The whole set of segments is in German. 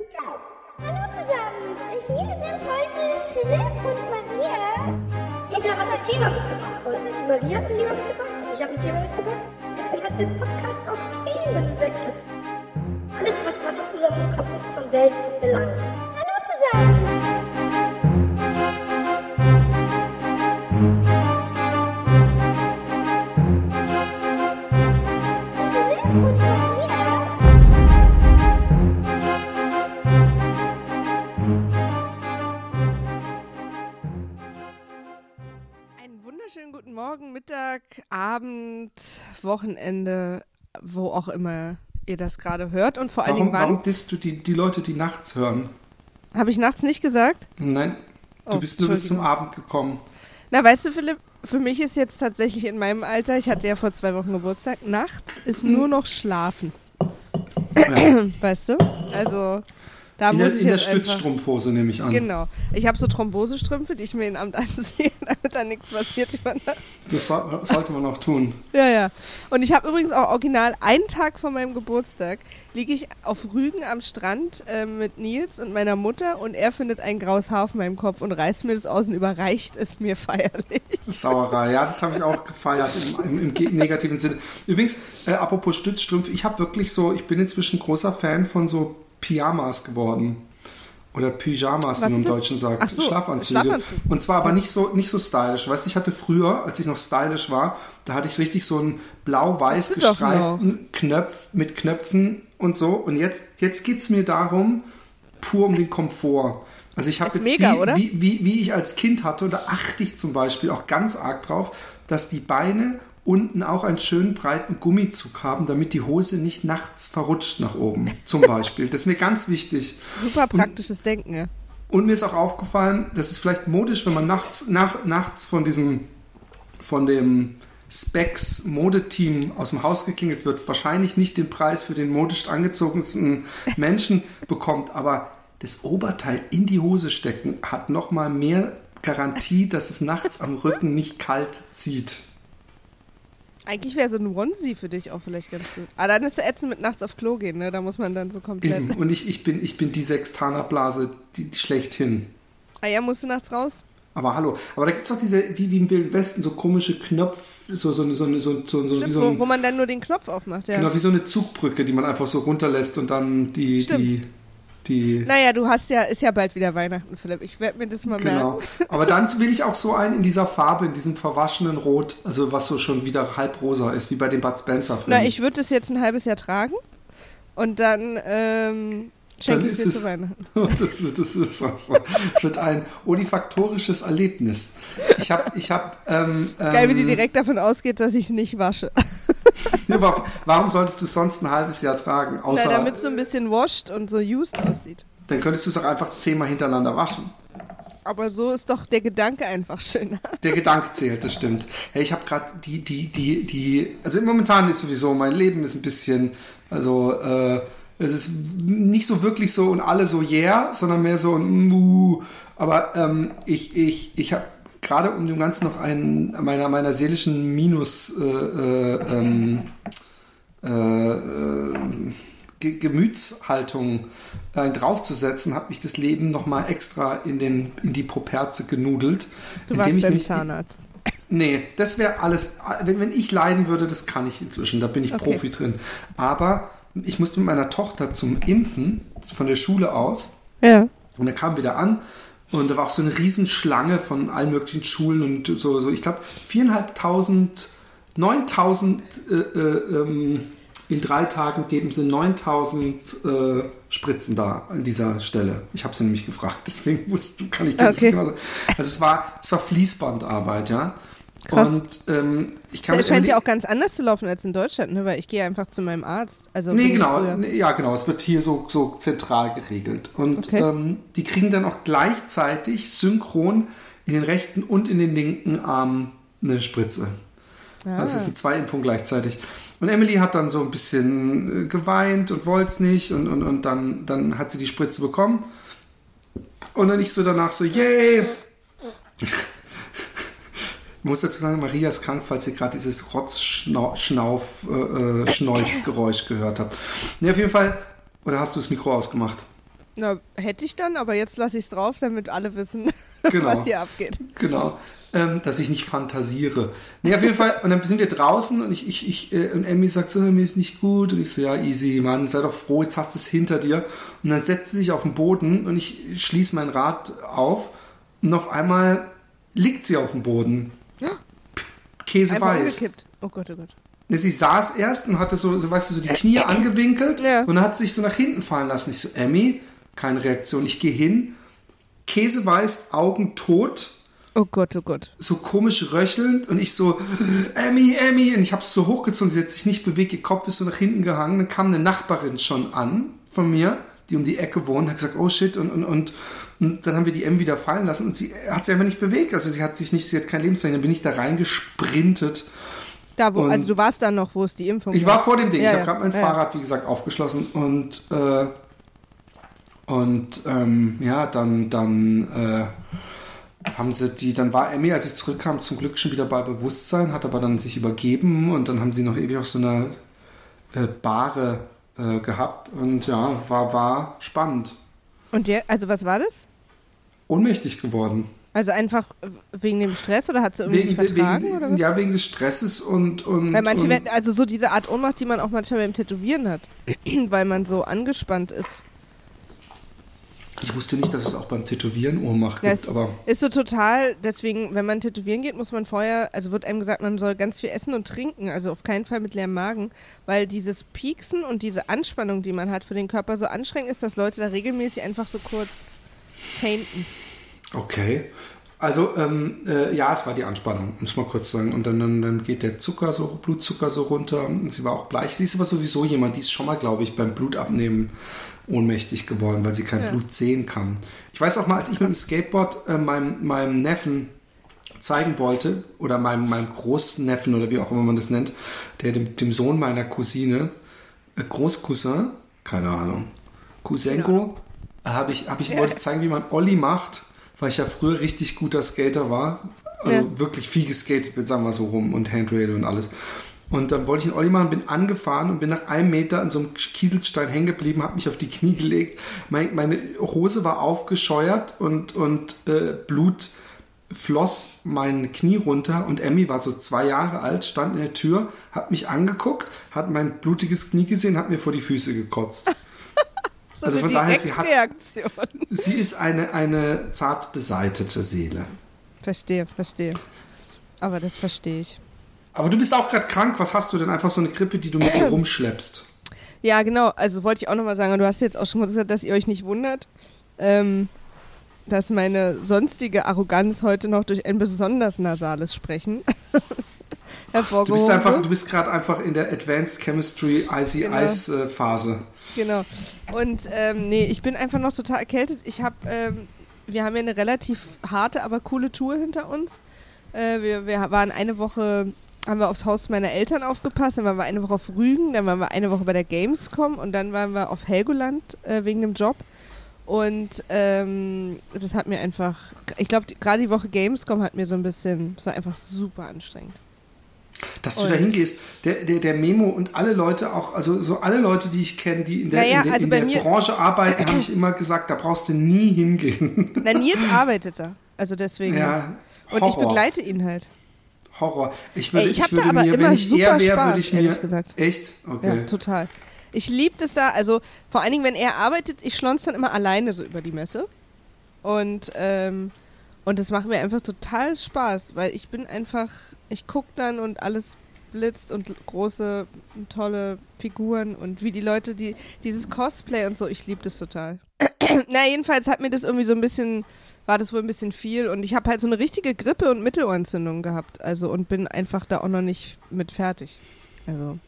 Hallo zusammen, hier sind heute Philipp und Maria. Jeder hat ein Thema mitgebracht heute. Die Maria hat ein Thema mitgebracht und ich habe ein Thema mitgebracht. Deswegen heißt der Podcast auch Themenwechsel. Alles, was, was aus unserem Kopf ist von Weltbelang. Hallo zusammen. Abend, Wochenende, wo auch immer ihr das gerade hört und vor allen Warum, Dingen wann. warum disst du die, die Leute, die nachts hören? Habe ich nachts nicht gesagt? Nein, du Oh, bist nur bis zum. Abend gekommen. Na, weißt du, Philipp, für mich ist jetzt tatsächlich in meinem Alter, ich hatte ja vor zwei Wochen Geburtstag, nachts ist nur noch Schlafen. Ja. Weißt du? Also, da in muss der, ich in der. Stützstrumpfhose nehme ich an. Genau. Ich habe so Thrombosestrümpfe, die ich mir in Amt anziehe, damit da nichts passiert. Das soll, sollte man auch tun. Ja, ja. Und ich habe übrigens auch original einen Tag vor meinem Geburtstag liege ich auf Rügen am Strand äh, mit Nils und meiner Mutter und er findet ein graues Haar auf meinem Kopf und reißt mir das aus und überreicht es mir feierlich. Sauerei, ja, das habe ich auch gefeiert im, im, im negativen Sinne. Übrigens, äh, apropos Stützstrümpfe, ich habe wirklich so, ich bin inzwischen großer Fan von so Pyjamas geworden. Oder Pyjamas, Was wie man im? Deutschen sagt. So, Schlafanzüge. Schlafanzug. Und zwar aber nicht so, nicht so stylisch. Weißt du, ich hatte früher, als ich noch stylisch war, da hatte ich richtig so einen blau-weiß gestreiften Knöpf mit Knöpfen und so. Und jetzt, jetzt geht es mir darum, pur um den Komfort. Also ich habe jetzt mega, die, oder? Wie, wie, wie ich als Kind hatte, da achte ich zum Beispiel auch ganz arg drauf, dass die Beine unten auch einen schönen breiten Gummizug haben, damit die Hose nicht nachts verrutscht nach oben, zum Beispiel. Das ist mir ganz wichtig. Super praktisches Denken. Ja. Und mir ist auch aufgefallen, das ist vielleicht modisch, wenn man nachts, nach, nachts von diesem, von dem Specs Modeteam aus dem Haus geklingelt wird, wahrscheinlich nicht den Preis für den modisch angezogensten Menschen bekommt, aber das Oberteil in die Hose stecken hat nochmal mehr Garantie, dass es nachts am Rücken nicht kalt zieht. Eigentlich wäre so ein Onesie für dich auch vielleicht ganz gut. Aber dann ist es ätzend mit nachts auf Klo gehen, ne? Da muss man dann so komplett. Eben. Und ich, ich, bin, ich bin die Sextanerblase, die, die schlechthin. Ah ja, musst du nachts raus? Aber hallo, aber da gibt es doch diese, wie, wie im Wilden Westen, so komische Knopf, so, so, eine- so, eine- so, so, Stimmt, so wo, ein, wo man dann nur den Knopf aufmacht, ja. genau, wie so eine Zugbrücke, die man einfach so runterlässt und dann die, Stimmt. die, die Naja, du hast ja, ist ja bald wieder Weihnachten, Philipp. Ich werde mir das mal merken. genau. Aber dann will ich auch so einen in dieser Farbe, in diesem verwaschenen Rot, also was so schon wieder halb rosa ist, wie bei den Bud Spencer Filmen. Na, ich würde das jetzt ein halbes Jahr tragen und dann ähm, schenke ich dir es- zu Weihnachten. Das wird, das ist auch so. Das wird ein olifaktorisches Erlebnis. Ich habe, ich habe, ähm, Geil, wie die ähm, direkt davon ausgeht, dass ich es nicht wasche. Warum solltest du es sonst ein halbes Jahr tragen? Na, Außer, damit es so ein bisschen washed und so used aussieht. dann könntest du es auch einfach zehnmal hintereinander waschen. Aber so ist doch der Gedanke einfach schöner. Der Gedanke zählt, das stimmt. Hey, ich habe gerade die, die, die, die, also momentan ist sowieso, mein Leben ist ein bisschen, also, äh, es ist nicht so wirklich so und alle so yeah, sondern mehr so ein mu. Aber ähm, ich, ich, ich habe gerade um dem Ganzen noch einen meiner, meiner seelischen Minus äh, äh, ähm, äh, äh, Ge Gemütshaltung äh, draufzusetzen, habe ich das Leben nochmal extra in, den, in die Properze genudelt. Du indem warst ich beim nämlich- Zahnarzt. Nee, das wäre alles. Wenn, wenn ich leiden würde, das kann ich inzwischen, da bin ich Okay. Profi drin. Aber ich musste mit meiner Tochter zum Impfen von der Schule aus Ja. und er kam wieder an und da war auch so eine Riesenschlange von allen möglichen Schulen und so, so ich glaube, viereinhalbtausend, neuntausend äh, äh, ähm, in drei Tagen geben sie 9000 äh, Spritzen da an dieser Stelle. Ich habe sie nämlich gefragt, deswegen wusste, kann ich das Okay. nicht genau sagen. Also es war, es war Fließbandarbeit, ja. Krass. Und ähm, ich kann Es mit scheint ja auch ganz anders zu laufen als in Deutschland, ne? weil ich gehe einfach zu meinem Arzt. Also Nee, genau. Nee, ja, genau. Es wird hier so, so zentral geregelt. Und Okay. ähm, die kriegen dann auch gleichzeitig synchron in den rechten und in den linken Arm eine Spritze. Ah. Das ist eine Zweiimpfung gleichzeitig. Und Emily hat dann so ein bisschen äh, geweint und wollte es nicht. Und, und, und dann, dann hat sie die Spritze bekommen. Und dann ich so danach so, yay! Ich muss dazu sagen, Maria ist krank, falls ihr gerade dieses Rotz-Schnauf-Schnolz-Geräusch gehört habt. Nee, auf jeden Fall. Oder hast du das Mikro ausgemacht? Na, hätte ich dann, aber jetzt lasse ich es drauf, damit alle wissen, Genau. was hier abgeht. Genau. Ähm, dass ich nicht fantasiere. Nee, auf jeden Fall, und dann sind wir draußen und ich, ich, ich, äh, und Emmy sagt so, mir ist nicht gut. Und ich so, ja, easy, Mann, sei doch froh, jetzt hast du es hinter dir. Und dann setzt sie sich auf den Boden und ich schließe mein Rad auf und auf einmal liegt sie auf dem Boden. Käseweiß. Oh Gott, oh Gott. Ne, Sie saß erst und hatte so, so weißt du, so die Knie angewinkelt Ja. und hat sich so nach hinten fallen lassen. Ich so, Emmy, keine Reaktion. Ich gehe hin, Käseweiß, Augen tot, Oh Gott, oh Gott. so komisch röchelnd und ich so, Emmy, Emmy, und ich habe es so hochgezogen, sie hat sich nicht bewegt, ihr Kopf ist so nach hinten gehangen. Dann kam eine Nachbarin schon an von mir, die um die Ecke wohnt, hat gesagt, oh shit, und, und, und, und dann haben wir die M wieder fallen lassen und sie hat sich einfach nicht bewegt, also sie hat sich nicht, sie hat kein Lebenszeichen, dann bin ich da reingesprintet. Da, wo, also du warst da noch, wo es die Impfung Ich war vor dem Ding, Ja, ich ja. habe gerade mein ja. Fahrrad, wie gesagt, aufgeschlossen und, äh, und ähm, ja, dann, dann äh, haben sie die, dann war Emmy, als ich zurückkam, zum Glück schon wieder bei Bewusstsein, hat aber dann sich übergeben und dann haben sie noch ewig auf so einer äh, Bahre äh, gehabt und ja, war, war spannend. Und der, also was war das? Ohnmächtig geworden. Also einfach wegen dem Stress oder hat sie irgendwie nicht vertragen wegen, oder was? ja, wegen des Stresses und. und Weil manche, und, werden- also so diese Art Ohnmacht, die man auch manchmal beim Tätowieren hat, weil man so angespannt ist. Ich wusste nicht, dass es auch beim Tätowieren Ohnmacht gibt, aber. ist so total, deswegen, wenn man tätowieren geht, muss man vorher, also wird einem gesagt, man soll ganz viel essen und trinken, also auf keinen Fall mit leerem Magen, weil dieses Pieksen und diese Anspannung, die man hat für den Körper, so anstrengend ist, dass Leute da regelmäßig einfach so kurz fainten. Okay. Also, ähm, äh, ja, es war die Anspannung, es mal kurz sagen. Und dann, dann, dann geht der Zucker so, Blutzucker so runter. Und sie war auch bleich. Sie ist aber sowieso jemand, die ist schon mal, glaube ich, beim Blutabnehmen ohnmächtig geworden, weil sie kein Ja. Blut sehen kann. Ich weiß auch mal, als ich mit dem Skateboard äh, meinem, meinem Neffen zeigen wollte, oder meinem, meinem Großneffen oder wie auch immer man das nennt, der dem, dem Sohn meiner Cousine, äh, Großcousin, keine Ahnung, Cousenko, habe ich, hab ich wollte zeigen, wie man Olli macht, weil ich ja früher richtig guter Skater war. Also Ja. wirklich viel geskatet bin, sagen wir so rum und Handrail und alles. Und dann wollte ich einen Olli machen, bin angefahren und bin nach einem Meter an so einem Kieselstein hängen geblieben, habe mich auf die Knie gelegt. Mein, meine Hose war aufgescheuert und, und äh, Blut floss mein Knie runter und Emmy war so zwei Jahre alt, stand in der Tür, hat mich angeguckt, hat mein blutiges Knie gesehen, hat mir vor die Füße gekotzt. So Also von daher, sie hat-. Sie ist eine, eine zart beseitete Seele. Verstehe, verstehe. Aber das verstehe ich. Aber du bist auch gerade krank. Was hast du denn? Einfach so eine Grippe, die du mit dir rumschleppst. Ja, genau. Also wollte ich auch nochmal sagen, und du hast jetzt auch schon mal gesagt, dass ihr euch nicht wundert, ähm, dass meine sonstige Arroganz heute noch durch ein besonders nasales Sprechen Du hervorgehoben bist einfach, du bist gerade einfach in der Advanced Chemistry Icy Genau. Ice äh, Phase. Genau. Und ähm, nee, ich bin einfach noch total erkältet. Ich habe, ähm, wir haben ja eine relativ harte, aber coole Tour hinter uns. Äh, wir, wir waren eine Woche, haben wir aufs Haus meiner Eltern aufgepasst, dann waren wir eine Woche auf Rügen, dann waren wir eine Woche bei der Gamescom und dann waren wir auf Helgoland äh, wegen dem Job. Und ähm, das hat mir einfach, ich glaube, gerade die Woche Gamescom hat mir so ein bisschen, es war einfach super anstrengend. Dass du da hingehst, der, der, der Memo und alle Leute auch, also so alle Leute, die ich kenne, die in der, Naja, in der, also in der Branche arbeiten, habe ich immer gesagt, da brauchst du nie hingehen. Na, Nils arbeitet da, also deswegen. ja, und ich begleite ihn halt. Horror. Ich würde, Ey, ich hab würde da aber mir, immer wenn ich super er wäre, Spaß, würde ich mir. gesagt. Echt? Okay. Ja, total. Ich liebe das da, also vor allen Dingen, wenn er arbeitet, ich schlonze dann immer alleine so über die Messe. Und, ähm, und das macht mir einfach total Spaß, weil ich bin einfach, ich gucke dann und alles blitzt und große, tolle Figuren und wie die Leute, die dieses Cosplay und so, ich liebe das total. Na, jedenfalls hat mir das irgendwie so ein bisschen, war das wohl ein bisschen viel und ich habe halt so eine richtige Grippe und Mittelohrentzündung gehabt, also und bin einfach da auch noch nicht mit fertig. Also.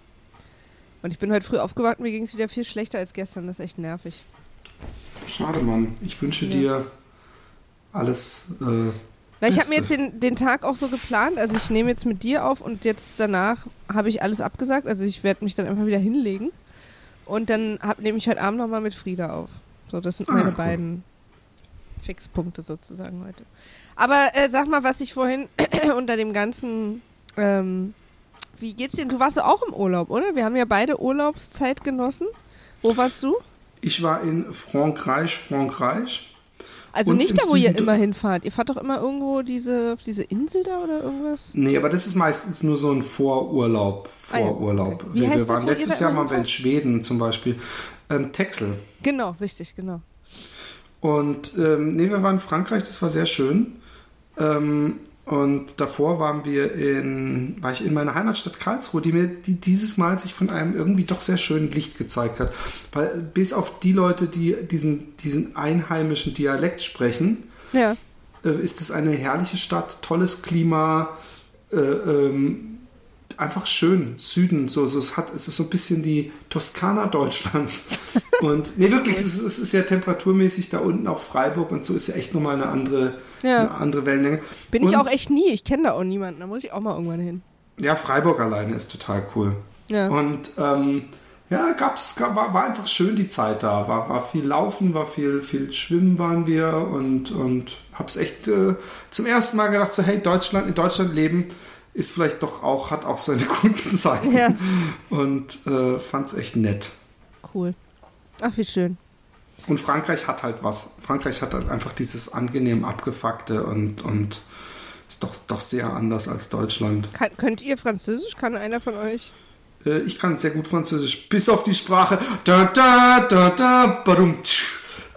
Und ich bin heute früh aufgewacht und mir ging es wieder viel schlechter als gestern. Das ist echt nervig. Schade, Mann. Ich wünsche Ja. dir alles. Äh, Na, ich habe mir jetzt den, den Tag auch so geplant. Also ich nehme jetzt mit dir auf und jetzt danach habe ich alles abgesagt. Also ich werde mich dann einfach wieder hinlegen. Und dann hab, nehme ich heute Abend nochmal mit Frieda auf. So, das sind Ah, meine cool. beiden Fixpunkte sozusagen heute. Aber äh, sag mal, was ich vorhin unter dem ganzen... Ähm, wie geht's dir? Du warst ja auch im Urlaub, oder? Wir haben ja beide Urlaubszeit genossen. Wo warst du? Ich war in Frankreich, Frankreich. Also Und nicht da, wo ihr Süden- immer hinfahrt. Ihr fahrt doch immer irgendwo diese, auf diese Insel da oder irgendwas? Nee, aber das ist meistens nur so ein Vorurlaub. Ah Vorurlaub. okay. Wie Wir, wir waren ihr letztes Jahr mal in? Schweden zum Beispiel. Ähm, Texel. Genau, richtig, genau. Und ähm, nee, wir waren in Frankreich, das war sehr schön. Ähm, und davor waren wir in, war ich in meiner Heimatstadt Karlsruhe, die mir die dieses Mal sich von einem irgendwie doch sehr schönen Licht gezeigt hat. Weil bis auf die Leute, die diesen, diesen einheimischen Dialekt sprechen, Ja. äh, ist es eine herrliche Stadt, tolles Klima, äh, ähm, einfach schön, Süden, so, so es hat, es ist so ein bisschen die Toskana Deutschlands. und nee, wirklich, es, ist- es ist ja temperaturmäßig da unten auch Freiburg und so ist ja echt nochmal eine andere, Ja. eine andere Wellenlänge. Bin ich und, auch echt nie. Ich kenne da auch niemanden. Da muss ich auch mal irgendwann hin. Ja, Freiburg alleine ist total cool. Ja. Und ähm, ja, gab's, gab, war, war einfach schön die Zeit da. War, war viel Laufen, war viel, viel Schwimmen waren wir und, und hab's echt äh, zum ersten Mal gedacht, so hey, Deutschland, in Deutschland leben ist vielleicht doch auch, hat auch seine guten Seiten. Ja. Und äh, fand's echt nett. Cool. Ach, wie schön. Und Frankreich hat halt was. Frankreich hat halt einfach dieses angenehm abgefuckte und, und ist doch, doch sehr anders als Deutschland. Kann, könnt ihr Französisch? Kann einer von euch? Äh, Ich kann sehr gut Französisch, bis auf die Sprache. Da, da, da, da, badum, tsch.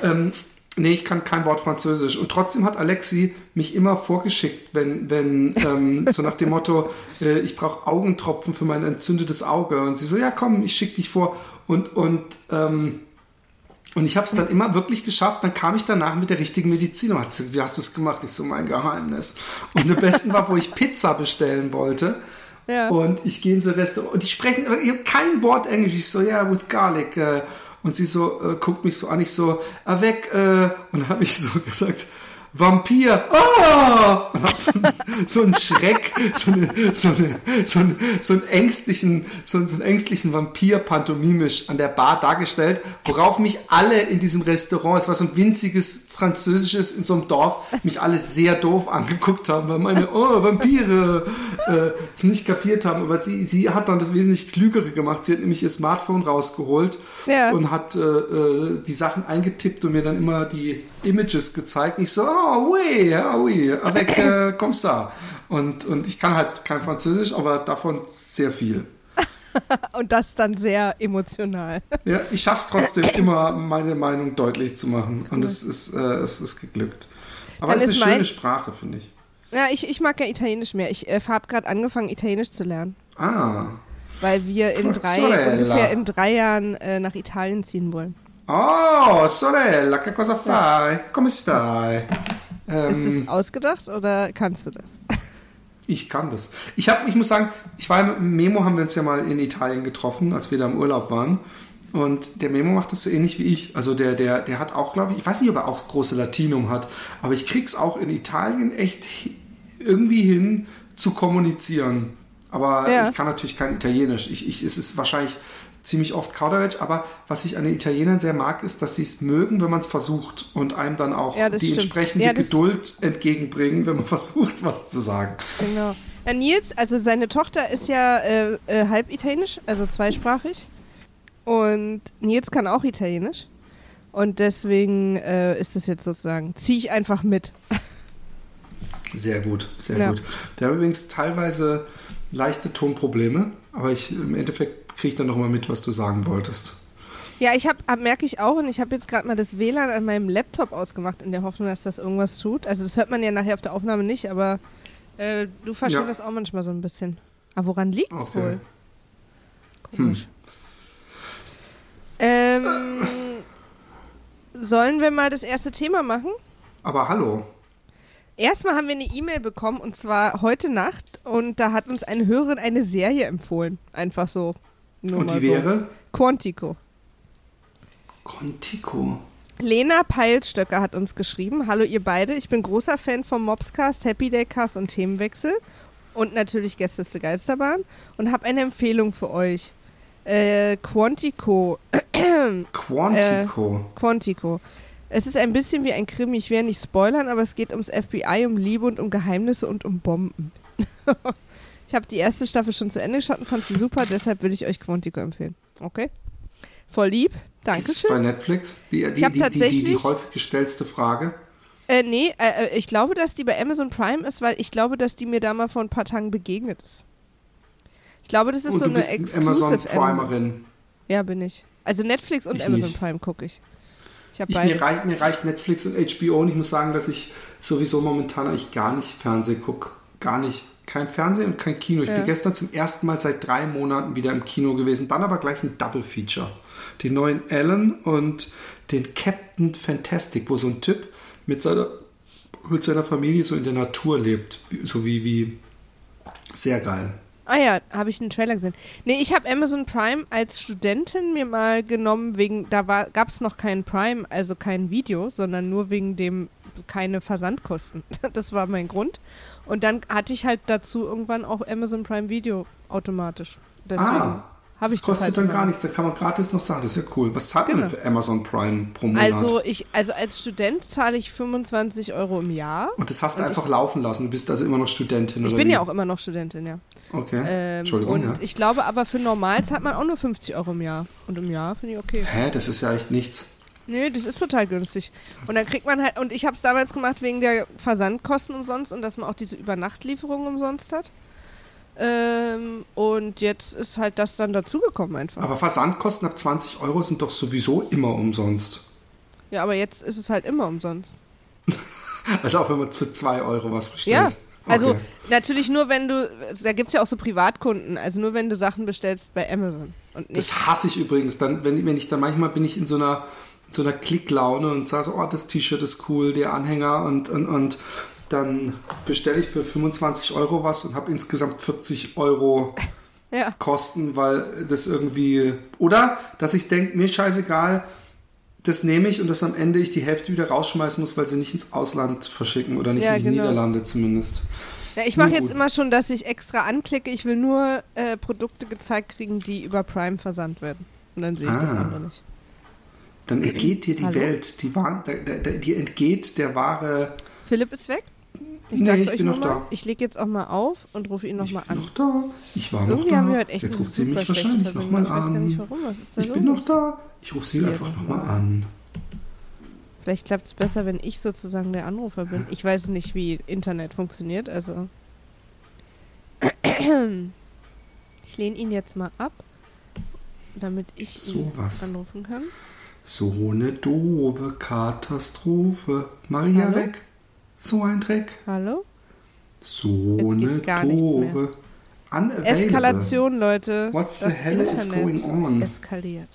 ähm, nee, ich kann kein Wort Französisch. Und trotzdem hat Alexi mich immer vorgeschickt, wenn, wenn ähm, so nach dem Motto, äh, ich brauche Augentropfen für mein entzündetes Auge. Und sie so, ja komm, ich schicke dich vor. Und, und, ähm, und ich habe es dann immer wirklich geschafft. Dann kam ich danach mit der richtigen Medizin. Und hat sie, wie hast du es gemacht? Ich so, mein Geheimnis. Und am besten war, wo ich Pizza bestellen wollte. Ja. Und ich gehe ins Restaurant und die sprechen aber ich hab kein Wort Englisch. Ich so, ja, with garlic. Äh, und sie so äh, guckt mich so an, ich so, avec, äh, und habe ich so gesagt, Vampir, ah! Und hab so, einen- so einen Schreck, so, eine, so, eine, so, einen, so einen ängstlichen, so, einen- so einen ängstlichen Vampir pantomimisch an der Bar dargestellt, worauf mich alle in diesem Restaurant, es war so ein winziges französisches in so einem Dorf, mich alle sehr doof angeguckt haben, weil meine, oh, Vampire, äh, es nicht kapiert haben. Aber sie, sie hat dann das wesentlich Klügere gemacht. Sie hat nämlich ihr Smartphone rausgeholt Ja. und hat äh, äh, die Sachen eingetippt und mir dann immer die Images gezeigt. Ich so, oh, oui, ah, oui, avec äh, comme ça. Und, und ich kann halt kein Französisch, aber davon sehr viel. Und das dann sehr emotional. Ja, ich schaff's trotzdem immer, meine Meinung deutlich zu machen. Und es ist, äh, es ist geglückt. Aber Dann es ist eine schöne Sprache, finde ich. Ja, ich, ich mag ja Italienisch mehr. Ich äh, habe gerade angefangen, Italienisch zu lernen. Ah. Weil wir in drei, Sorella. ungefähr in drei Jahren äh, nach Italien ziehen wollen. Oh, sorella, che cosa fai? Come stai? Ist Ähm, es ausgedacht oder kannst du das? ich kann das. Ich, hab, ich muss sagen, ich war ja mit Memo, haben wir uns ja mal in Italien getroffen, als wir da im Urlaub waren. Und der Memo macht das so ähnlich wie ich. Also der, der, der hat auch, glaube ich, ich weiß nicht, ob er auch das große Latinum hat, aber ich krieg's auch in Italien echt irgendwie hin zu kommunizieren. Aber Ja. ich kann natürlich kein Italienisch. Ich, ich, es ist wahrscheinlich ziemlich oft Kauderwelsch, aber was ich an den Italienern sehr mag, ist, dass sie es mögen, wenn man es versucht und einem dann auch Ja, die stimmt. entsprechende Ja, Geduld entgegenbringen, wenn man versucht, was zu sagen. Genau. Ja, Nils, also seine Tochter ist ja äh, äh, halb italienisch, also zweisprachig. Und Nils kann auch italienisch. Und deswegen äh, ist das jetzt sozusagen, ziehe ich einfach mit. Sehr gut, sehr Ja. gut. Der hat übrigens teilweise leichte Tonprobleme, aber ich im Endeffekt kriege ich dann noch mal mit, was du sagen wolltest. Ja, ich habe, hab, merke ich auch, und ich habe jetzt gerade mal das WLAN an meinem Laptop ausgemacht, in der Hoffnung, dass das irgendwas tut. Also das hört man ja nachher auf der Aufnahme nicht, aber äh, du verstehst Ja. das auch manchmal so ein bisschen. Aber woran liegt's Okay. wohl? Komisch. Ähm, sollen wir mal das erste Thema machen? Aber hallo. Erstmal haben wir eine E-Mail bekommen und zwar heute Nacht und da hat uns eine Hörerin eine Serie empfohlen. Einfach so. Nur Und die so. wäre? Quantico. Contico. Lena Peilstöcker hat uns geschrieben. Hallo ihr beide, ich bin großer Fan vom Mobscast, Happy Day Cast und Themenwechsel und natürlich Gästeste Geisterbahn und habe eine Empfehlung für euch. Äh, Quantico. Quantico. Quantico. Es ist ein bisschen wie ein Krimi, ich werde nicht spoilern, aber es geht ums FBI, um Liebe und um Geheimnisse und um Bomben. ich habe die erste Staffel schon zu Ende geschaut und fand sie super, deshalb würde ich euch Quantico empfehlen. Okay? Voll lieb. Danke Ist es bei Netflix? Die, die, die, die, die, die häufig gestellte Frage. Äh, nee, äh, äh, ich glaube, dass die bei Amazon Prime ist, weil ich glaube, dass die mir da mal vor ein paar Tagen begegnet ist. Ich glaube, das ist Und so eine bist Exclusive Amazon. Primerin. Ja, bin ich. Also Netflix und Ich Amazon nicht. Prime gucke ich. Ich Ich, mir, reicht, mir reicht Netflix und HBO und ich muss sagen, dass ich sowieso momentan eigentlich gar nicht Fernsehen gucke. Gar nicht. Kein Fernsehen und kein Kino. Ich Ja. bin gestern zum ersten Mal seit drei Monaten wieder im Kino gewesen. Dann aber gleich ein Double Feature. Den neuen Alan und den Captain Fantastic, wo so ein Typ mit seiner, mit seiner Familie so in der Natur lebt. So wie, wie sehr geil. Ah ja, habe ich einen Trailer gesehen. Nee, ich habe Amazon Prime als Studentin mir mal genommen, wegen, da gab es noch kein Prime, also kein Video, sondern nur wegen dem keine Versandkosten. Das war mein Grund. Und dann hatte ich halt dazu irgendwann auch Amazon Prime Video automatisch. Deswegen ah, habe ich das kostet halt dann gar nichts. Da kann man gratis noch sagen. Das ist ja cool. Was zahlt man Genau. für Amazon Prime pro Monat? Also ich, also als Student zahle ich 25 Euro im Jahr. und das hast du einfach ich- laufen lassen. Du bist also immer noch Studentin, Ich bin wie? ja auch immer noch Studentin, ja. Okay. Ähm, Entschuldigung, und ja. ich glaube aber für normal zahlt man auch nur 50 Euro im Jahr. Und im Jahr finde ich okay. Hä, das ist ja echt nichts. Nee, das ist total günstig. Und dann kriegt man halt, und ich habe es damals gemacht wegen der Versandkosten umsonst und dass man auch diese Übernachtlieferung umsonst hat. Ähm, und jetzt ist halt das dann dazugekommen einfach. Aber Versandkosten ab 20 Euro sind doch sowieso immer umsonst. ja, aber jetzt ist es halt immer umsonst. Also auch wenn man für 2 Euro was bestellt. Ja. Also Okay. natürlich nur, wenn du, da gibt es ja auch so Privatkunden, also nur wenn du Sachen bestellst bei Amazon. Und nicht, Das hasse ich übrigens. Dann, wenn, wenn ich dann manchmal bin ich in so einer, in so einer Klicklaune und sage so, oh, das T-Shirt ist cool, der Anhänger und, und, und dann bestelle ich für 25 Euro was und habe insgesamt 40 Euro ja. Kosten, weil das irgendwie. Oder dass ich denke, mir scheißegal, das nehme ich und dass am Ende ich die Hälfte wieder rausschmeißen muss, weil sie nicht ins Ausland verschicken oder nicht Ja, in die genau. Niederlande zumindest. Ja, ich mache jetzt immer schon, dass ich extra anklicke, ich will nur äh, Produkte gezeigt kriegen, die über Prime versandt werden. Und dann sehe ich das Ah. andere nicht. Dann entgeht dir die Hallo? Welt, die, der, die entgeht der wahre. Philipp ist weg. Ich Nee, ich bin noch mal. da. Ich lege jetzt auch mal auf und rufe ihn nochmal ich bin an. noch da. Ich war noch Irgendwie da. haben wir heute echt Jetzt ruft sie mich wahrscheinlich nochmal Ich weiß gar nicht an. warum. Was ist da Ich los? bin noch da. Ich rufe sie Ja, einfach nochmal mal. an. Vielleicht klappt es besser, wenn ich sozusagen der Anrufer bin. Ich weiß nicht, wie Internet funktioniert, also. Ich lehne ihn jetzt mal ab, damit ich ihn Sowas. anrufen kann. So eine doofe Katastrophe. Maria Hallo? weg. So ein Dreck. Hallo? So Jetzt eine. Unavailable. Eskalation, Leute. What's the hell is Internet going on? Eskaliert.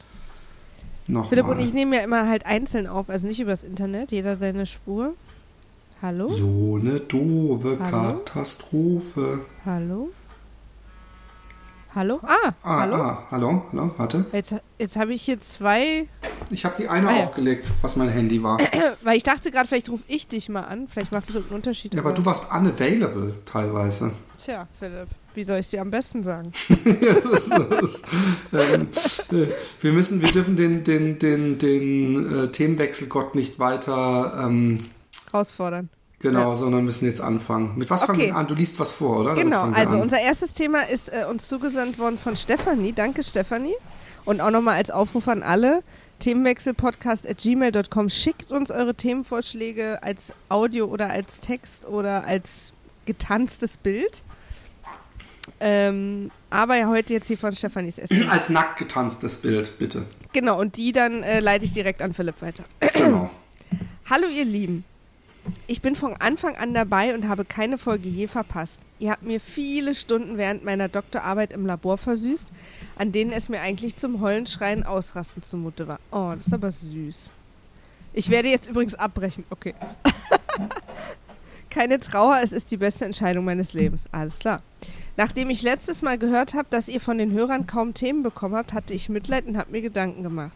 Nochmal. Philipp und ich nehmen ja immer halt einzeln auf, also nicht übers Internet, jeder seine Spur. Hallo? So eine doofe Hallo? Katastrophe. Hallo? Hallo? Ah, Ah, hallo? ah, hallo, hallo, warte. Jetzt, jetzt habe ich hier zwei, Ich habe die eine Ah, ja. aufgelegt, was mein Handy war. weil ich dachte gerade, vielleicht rufe ich dich mal an. Vielleicht macht das irgendeinen Unterschied. Ja, aber du warst unavailable teilweise. Tja, Philipp, wie soll ich es dir am besten sagen? das das, ähm, äh, wir müssen, wir dürfen den, den, den, den äh, Themenwechselgott nicht weiter, ähm, Herausfordern. Genau, Ja. sondern müssen jetzt anfangen. Mit was fangen Okay. wir an? Du liest was vor, oder? Genau, fangen also an. unser erstes Thema ist äh, uns zugesandt worden von Stefanie. Danke, Stefanie. Und auch nochmal als Aufruf an alle, themenwechselpodcast.gmail.com. Schickt uns eure Themenvorschläge als Audio oder als Text oder als getanztes Bild. Ähm, aber ja, heute jetzt hier von Stefanis Essen. Als nackt getanztes Bild, bitte. Genau, und die dann äh, leite ich direkt an Philipp weiter. Genau. Hallo ihr Lieben. Ich bin von Anfang an dabei und habe keine Folge je verpasst. Ihr habt mir viele Stunden während meiner Doktorarbeit im Labor versüßt, an denen es mir eigentlich zum Heulenschreien ausrasten zumute war. Oh, das ist aber süß. Ich werde jetzt übrigens abbrechen. Okay. Keine Trauer, es ist die beste Entscheidung meines Lebens. Alles klar. Nachdem ich letztes Mal gehört habe, dass ihr von den Hörern kaum Themen bekommen habt, hatte ich Mitleid und habe mir Gedanken gemacht.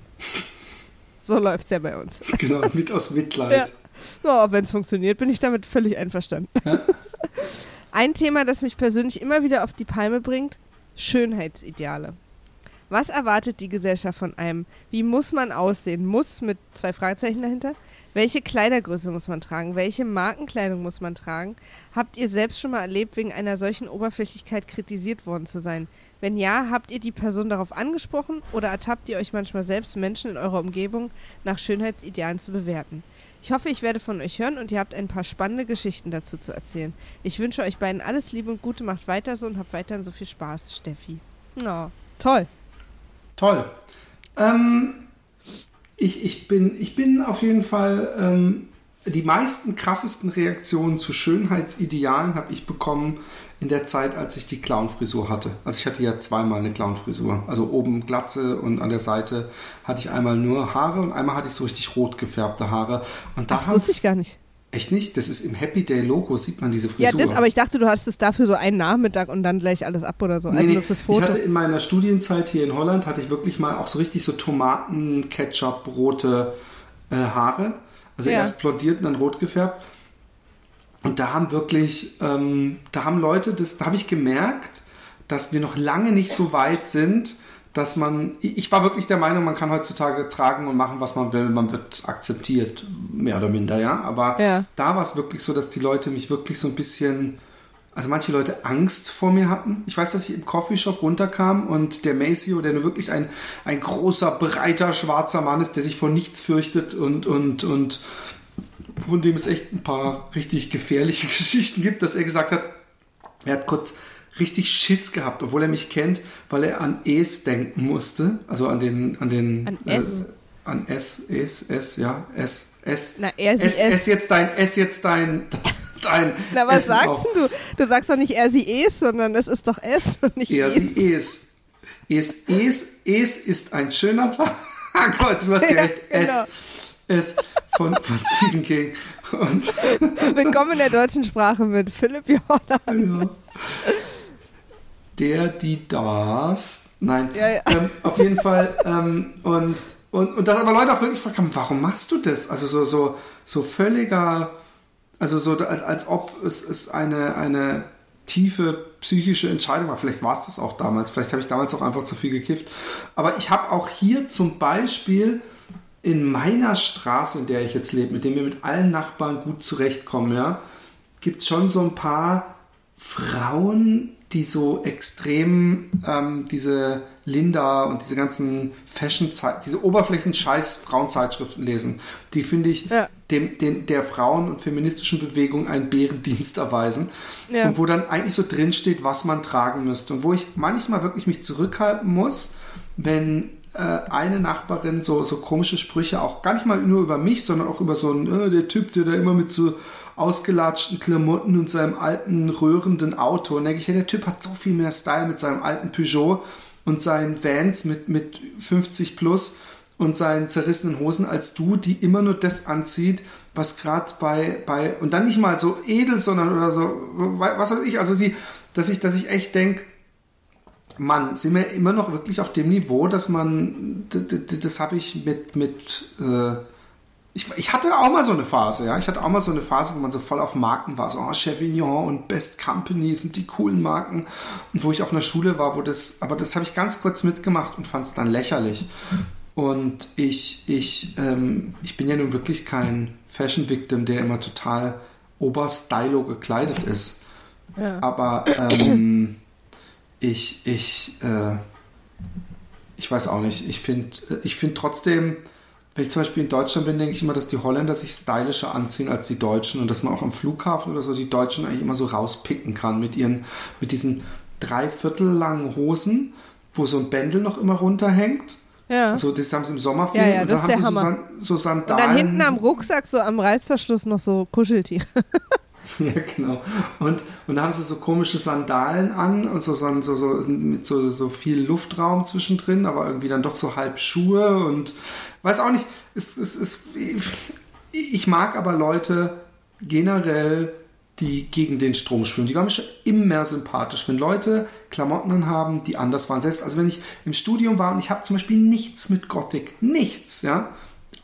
So läuft's ja bei uns. genau, mit aus Mitleid. Ja, wenn es funktioniert, bin ich damit völlig einverstanden. Ein Thema, das mich persönlich immer wieder auf die Palme bringt, Schönheitsideale. Was erwartet die Gesellschaft von einem? Wie muss man aussehen? Muss mit zwei Fragezeichen dahinter? Welche Kleidergröße muss man tragen? Welche Markenkleidung muss man tragen? Habt ihr selbst schon mal erlebt, wegen einer solchen Oberflächlichkeit kritisiert worden zu sein? Wenn ja, habt ihr die Person darauf angesprochen oder ertappt ihr euch manchmal selbst Menschen in eurer Umgebung nach Schönheitsidealen zu bewerten? Ich hoffe, ich werde von euch hören und ihr habt ein paar spannende Geschichten dazu zu erzählen. Ich wünsche euch beiden alles Liebe und Gute, macht weiter so und habt weiterhin so viel Spaß, Steffi. Ja, toll. Toll. Ähm, ich, ich, bin, ich bin auf jeden Fall ähm, die meisten krassesten Reaktionen zu Schönheitsidealen habe ich bekommen in der Zeit, als ich die Clownfrisur hatte. Also ich hatte ja zweimal eine Clownfrisur. Also oben Glatze und an der Seite hatte ich einmal nur Haare und einmal hatte ich so richtig rot gefärbte Haare. Und da Ach, wusste ich gar nicht. Echt nicht? Das ist im Happy Day Logo, sieht man diese Frisur. Ja, das, aber ich dachte, du hast es dafür so einen Nachmittag und dann gleich alles ab oder so. Nee, also nee. nur fürs Foto. Ich hatte in meiner Studienzeit hier in Holland, hatte ich wirklich mal auch so richtig so Tomaten, Ketchup, rote äh, Haare. Also Ja. erst blondiert und dann rot gefärbt. Und da haben wirklich, ähm, da haben Leute, das, da habe ich gemerkt, dass wir noch lange nicht so weit sind, dass man, ich ich war wirklich der Meinung, man kann heutzutage tragen und machen, was man will, man wird akzeptiert, mehr oder minder, ja. Aber Ja. da war es wirklich so, dass die Leute mich wirklich so ein bisschen, also manche Leute Angst vor mir hatten. Ich weiß, dass ich im Coffeeshop runterkam und der Maceo, der nur wirklich ein, ein großer, breiter, schwarzer Mann ist, der sich vor nichts fürchtet und, und, und von dem es echt ein paar richtig gefährliche Geschichten gibt, dass er gesagt hat, er hat kurz richtig Schiss gehabt, obwohl er mich kennt, weil er an Es denken musste, also an den, an den, An S? Äh, an S, Es, S, ja, S, S. Na, er, sie, es, es. es jetzt dein, es jetzt dein, dein. Na, was Essen sagst auf. du? Du sagst doch nicht er, sie, es, sondern es ist doch es und nicht Er, es. sie, es. Es, es, es ist ein schöner Tag. Gott, du hast ja recht. genau. Es, es von, von Stephen King. Und Willkommen in der deutschen Sprache mit Philipp Jordan. Ja. Der, die, das. Nein. Ja, ja. Ähm, auf jeden Fall. Ähm, und, und, und dass aber Leute auch wirklich gefragt haben, warum machst du das? Also so, so, so völliger, also so als, als ob es, es eine, eine tiefe psychische Entscheidung war. Vielleicht war es das auch damals. Vielleicht habe ich damals auch einfach zu viel gekifft. Aber ich habe auch hier zum Beispiel in meiner Straße, in der ich jetzt lebe, mit dem wir mit allen Nachbarn gut zurechtkommen, ja, gibt es schon so ein paar Frauen, die so extrem ähm, diese Linda und diese ganzen Fashion, diese oberflächen-scheiß Frauenzeitschriften lesen. Die finde ich Ja. dem, den, der Frauen- und feministischen Bewegung einen Bärendienst erweisen. Ja. Und wo dann eigentlich so drin steht, was man tragen müsste. Und wo ich manchmal wirklich mich zurückhalten muss, wenn äh, eine Nachbarin so, so komische Sprüche auch gar nicht mal nur über mich, sondern auch über so einen, äh, der Typ, der da immer mit so ausgelatschten Klamotten und seinem alten röhrenden Auto. Und denke ich, ja, der Typ hat so viel mehr Style mit seinem alten Peugeot und seinen Vans mit, mit 50 plus und seinen zerrissenen Hosen als du, die immer nur das anzieht, was gerade bei, bei, und dann nicht mal so edel, sondern oder so, was weiß ich, also die, dass ich, dass ich echt denke, Mann, sind wir immer noch wirklich auf dem Niveau, dass man, das habe ich mit, mit, äh, ich, ich hatte auch mal so eine Phase, ja. Ich hatte auch mal so eine Phase, wo man so voll auf Marken war, so oh, Chevignon und Best Company sind die coolen Marken. Und wo ich auf einer Schule war, wo das, aber das habe ich ganz kurz mitgemacht und fand es dann lächerlich. Und ich, ich, ähm, ich bin ja nun wirklich kein Fashion-Victim, der immer total oberstylo gekleidet ist. Ja. Aber ähm, ich, ich, äh, ich weiß auch nicht. Ich finde ich find trotzdem, wenn ich zum Beispiel in Deutschland bin, denke ich immer, dass die Holländer sich stylischer anziehen als die Deutschen und dass man auch am Flughafen oder so die Deutschen eigentlich immer so rauspicken kann mit ihren, mit diesen dreiviertel langen Hosen, wo so ein Bändel noch immer runterhängt. Ja. Also das haben sie im Sommer viel Ja, ja, und das da haben sie so. San, so und Sandalen. dann hinten am Rucksack, so am Reißverschluss, noch so Kuscheltiere. Ja, genau. Und, und da haben sie so komische Sandalen an und so, so, so, so mit so, so viel Luftraum zwischendrin, aber irgendwie dann doch so halb Schuhe und weiß auch nicht. Es, es, es, ich mag aber Leute generell, die gegen den Strom schwimmen. Die waren mir schon immer sympathisch. Wenn Leute Klamotten anhaben, die anders waren. Selbst also wenn ich im Studium war und ich habe zum Beispiel nichts mit Gothic. Nichts, ja.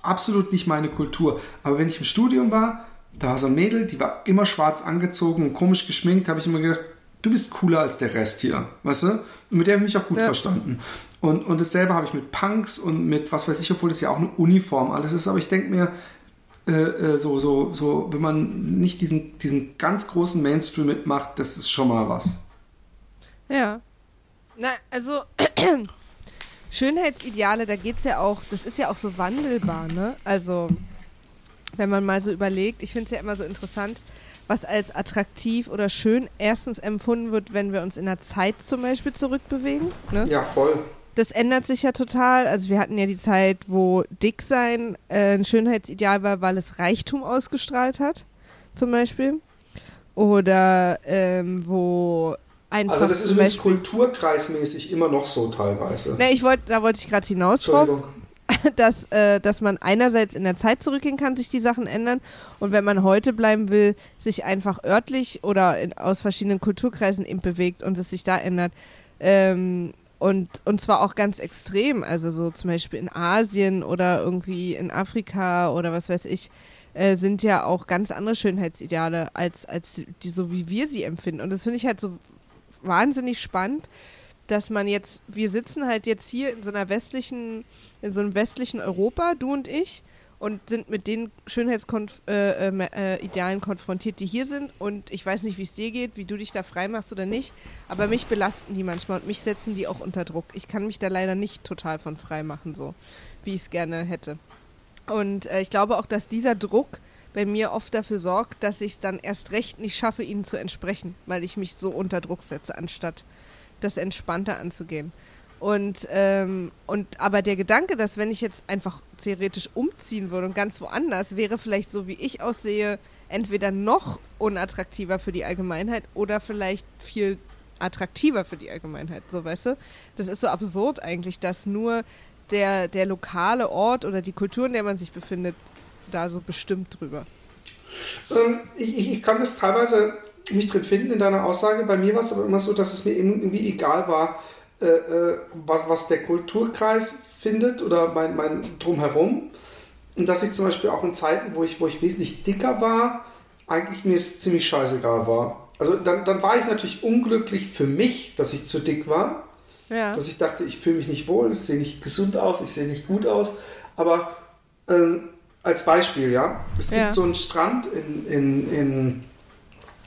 Absolut nicht meine Kultur. Aber wenn ich im Studium war, da war so ein Mädel, die war immer schwarz angezogen und komisch geschminkt, habe ich immer gedacht, du bist cooler als der Rest hier, weißt du? Und mit der habe ich mich auch gut Ja. verstanden. Und, und dasselbe habe ich mit Punks und mit, was weiß ich, obwohl das ja auch eine Uniform alles ist, aber ich denke mir, äh, äh, so, so, so, wenn man nicht diesen, diesen ganz großen Mainstream mitmacht, das ist schon mal was. Ja. Na, also Schönheitsideale, da geht es ja auch, das ist ja auch so wandelbar, ne? Also, wenn man mal so überlegt, ich finde es ja immer so interessant, was als attraktiv oder schön erstens empfunden wird, wenn wir uns in der Zeit zum Beispiel zurückbewegen. Ne? Ja, voll. Das ändert sich ja total. Also wir hatten ja die Zeit, wo dick sein äh, ein Schönheitsideal war, weil es Reichtum ausgestrahlt hat, zum Beispiel. Oder ähm, wo einfach. Also das ist übrigens kulturkreismäßig immer noch so teilweise. Ne, ich wollte, da wollte ich gerade hinaus drauf, dass, äh, dass man einerseits in der Zeit zurückgehen kann, sich die Sachen ändern und wenn man heute bleiben will, sich einfach örtlich oder in, aus verschiedenen Kulturkreisen eben bewegt und es sich da ändert. Ähm, und, und zwar auch ganz extrem, also so zum Beispiel in Asien oder irgendwie in Afrika oder was weiß ich, äh, sind ja auch ganz andere Schönheitsideale als, als die, so wie wir sie empfinden. Und das finde ich halt so wahnsinnig spannend, dass man jetzt, wir sitzen halt jetzt hier in so einer westlichen, in so einem westlichen Europa, du und ich, und sind mit den Schönheitsidealen äh, äh, äh konfrontiert, die hier sind. Und ich weiß nicht, wie es dir geht, wie du dich da frei machst oder nicht, aber mich belasten die manchmal und mich setzen die auch unter Druck. Ich kann mich da leider nicht total von frei machen, so wie ich es gerne hätte. Und äh, ich glaube auch, dass dieser Druck bei mir oft dafür sorgt, dass ich es dann erst recht nicht schaffe, ihnen zu entsprechen, weil ich mich so unter Druck setze, anstatt das entspannter anzugehen. Und, ähm, und aber der Gedanke, dass wenn ich jetzt einfach theoretisch umziehen würde und ganz woanders, wäre vielleicht so, wie ich aussehe, entweder noch unattraktiver für die Allgemeinheit oder vielleicht viel attraktiver für die Allgemeinheit, so weißt du? Das ist so absurd eigentlich, dass nur der, der lokale Ort oder die Kultur, in der man sich befindet, da so bestimmt drüber. Ähm, ich, ich kann das teilweise mich drin finden in deiner Aussage. Bei mir war es aber immer so, dass es mir irgendwie egal war, äh, äh, was, was der Kulturkreis findet oder mein, mein Drumherum. Und dass ich zum Beispiel auch in Zeiten, wo ich, wo ich wesentlich dicker war, eigentlich mir es ziemlich scheißegal war. Also dann, dann war ich natürlich unglücklich für mich, dass ich zu dick war. Ja. Dass ich dachte, ich fühle mich nicht wohl, ich sehe nicht gesund aus, ich sehe nicht gut aus. Aber äh, als Beispiel, ja, es gibt ja. so einen Strand in, in, in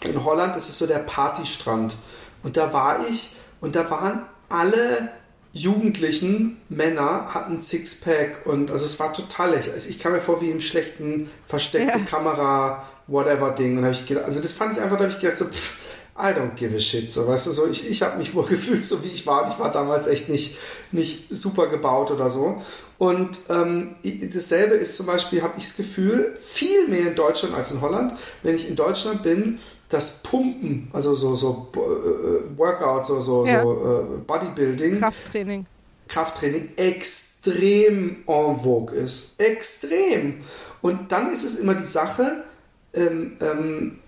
in Holland, das ist so der Partystrand. Und da war ich und da waren alle jugendlichen Männer hatten Sixpack und also es war total lächerlich. Also ich kam mir vor wie im schlechten versteckte ja. Kamera whatever Ding und habe ich gedacht, also das fand ich einfach, da habe ich gedacht so pff, I don't give a shit. So, weißt du, so ich, ich habe mich wohl gefühlt, so wie ich war. Ich war damals echt nicht, nicht super gebaut oder so. Und ähm, dasselbe ist zum Beispiel, habe ich das Gefühl, viel mehr in Deutschland als in Holland. Wenn ich in Deutschland bin, das Pumpen, also so, so äh, Workout, so, so, ja. so äh, Bodybuilding. Krafttraining. Krafttraining extrem en vogue ist. Extrem. Und dann ist es immer die Sache, ähm, ähm,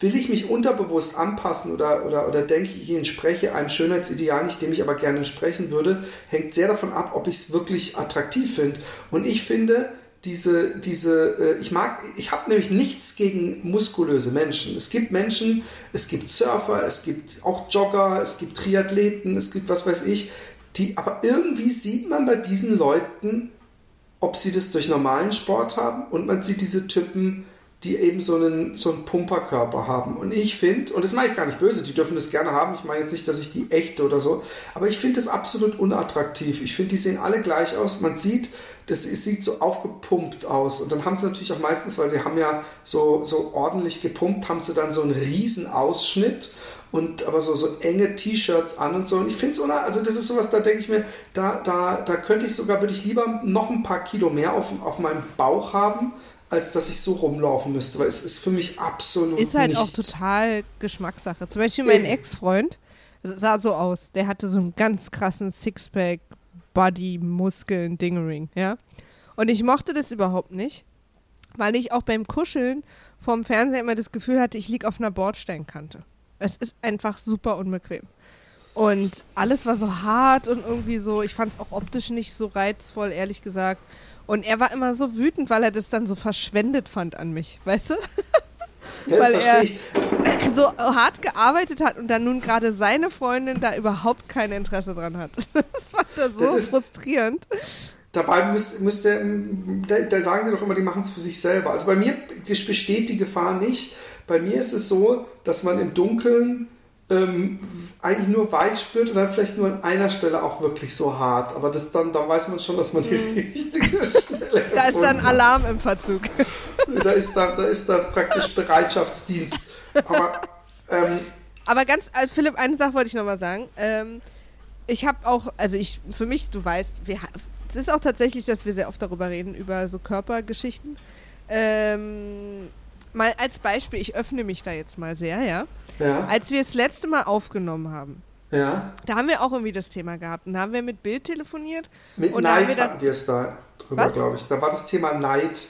will ich mich unterbewusst anpassen oder, oder, oder denke ich, ich entspreche einem Schönheitsideal nicht, dem ich aber gerne entsprechen würde, hängt sehr davon ab, ob ich es wirklich attraktiv finde. Und ich finde, diese, diese, äh, ich mag, ich habe nämlich nichts gegen muskulöse Menschen. Es gibt Menschen, es gibt Surfer, es gibt auch Jogger, es gibt Triathleten, es gibt was weiß ich, die, aber irgendwie sieht man bei diesen Leuten, ob sie das durch normalen Sport haben und man sieht diese Typen, die eben so einen, so einen Pumperkörper haben. Und ich finde, und das mache ich gar nicht böse, die dürfen das gerne haben. Ich meine jetzt nicht, dass ich die echte oder so, aber ich finde das absolut unattraktiv. Ich finde, die sehen alle gleich aus. Man sieht, das sieht so aufgepumpt aus. Und dann haben sie natürlich auch meistens, weil sie haben ja so, so ordentlich gepumpt, haben sie dann so einen riesen Ausschnitt und aber so, so enge T-Shirts an und so. Und ich finde es, also das ist sowas, da denke ich mir, da, da, da könnte ich sogar, würde ich lieber noch ein paar Kilo mehr auf, auf meinem Bauch haben, als dass ich so rumlaufen müsste, weil es ist für mich absolut Ist halt auch total Geschmackssache. Zum Beispiel mein Ex-Freund sah so aus. Der hatte so einen ganz krassen Sixpack, Body, Muskeln, Dingering, ja. Und ich mochte das überhaupt nicht, weil ich auch beim Kuscheln vorm Fernseher immer das Gefühl hatte, ich liege auf einer Bordsteinkante. Es ist einfach super unbequem. Und alles war so hart und irgendwie so, ich fand es auch optisch nicht so reizvoll, ehrlich gesagt. Und er war immer so wütend, weil er das dann so verschwendet fand an mich, weißt du? Ja, weil er so hart gearbeitet hat und dann nun gerade seine Freundin da überhaupt kein Interesse dran hat. Das war dann so frustrierend. Dabei müsste, müsste da, da, sagen sie doch immer, die machen es für sich selber. Also bei mir besteht die Gefahr nicht. Bei mir ist es so, dass man im Dunkeln ähm, eigentlich nur weich spürt und dann vielleicht nur an einer Stelle auch wirklich so hart. Aber das dann, da weiß man schon, dass man die richtige Stelle Da ist dann. Alarm im Verzug. Da ist dann, da ist dann praktisch Bereitschaftsdienst. Aber ähm, Aber ganz, als Philipp, eine Sache wollte ich nochmal sagen. Ähm, ich habe auch, also ich, für mich, du weißt, wir, es ist auch tatsächlich, dass wir sehr oft darüber reden, über so Körpergeschichten. Ähm, mal als Beispiel, ich öffne mich da jetzt mal sehr, ja. ja, Als wir das letzte Mal aufgenommen haben, ja. da haben wir auch irgendwie das Thema gehabt. Und da haben wir mit Bild telefoniert. Mit Und da haben Neid wir dann- hatten wir es da drüber, glaube ich. Da war das Thema Neid.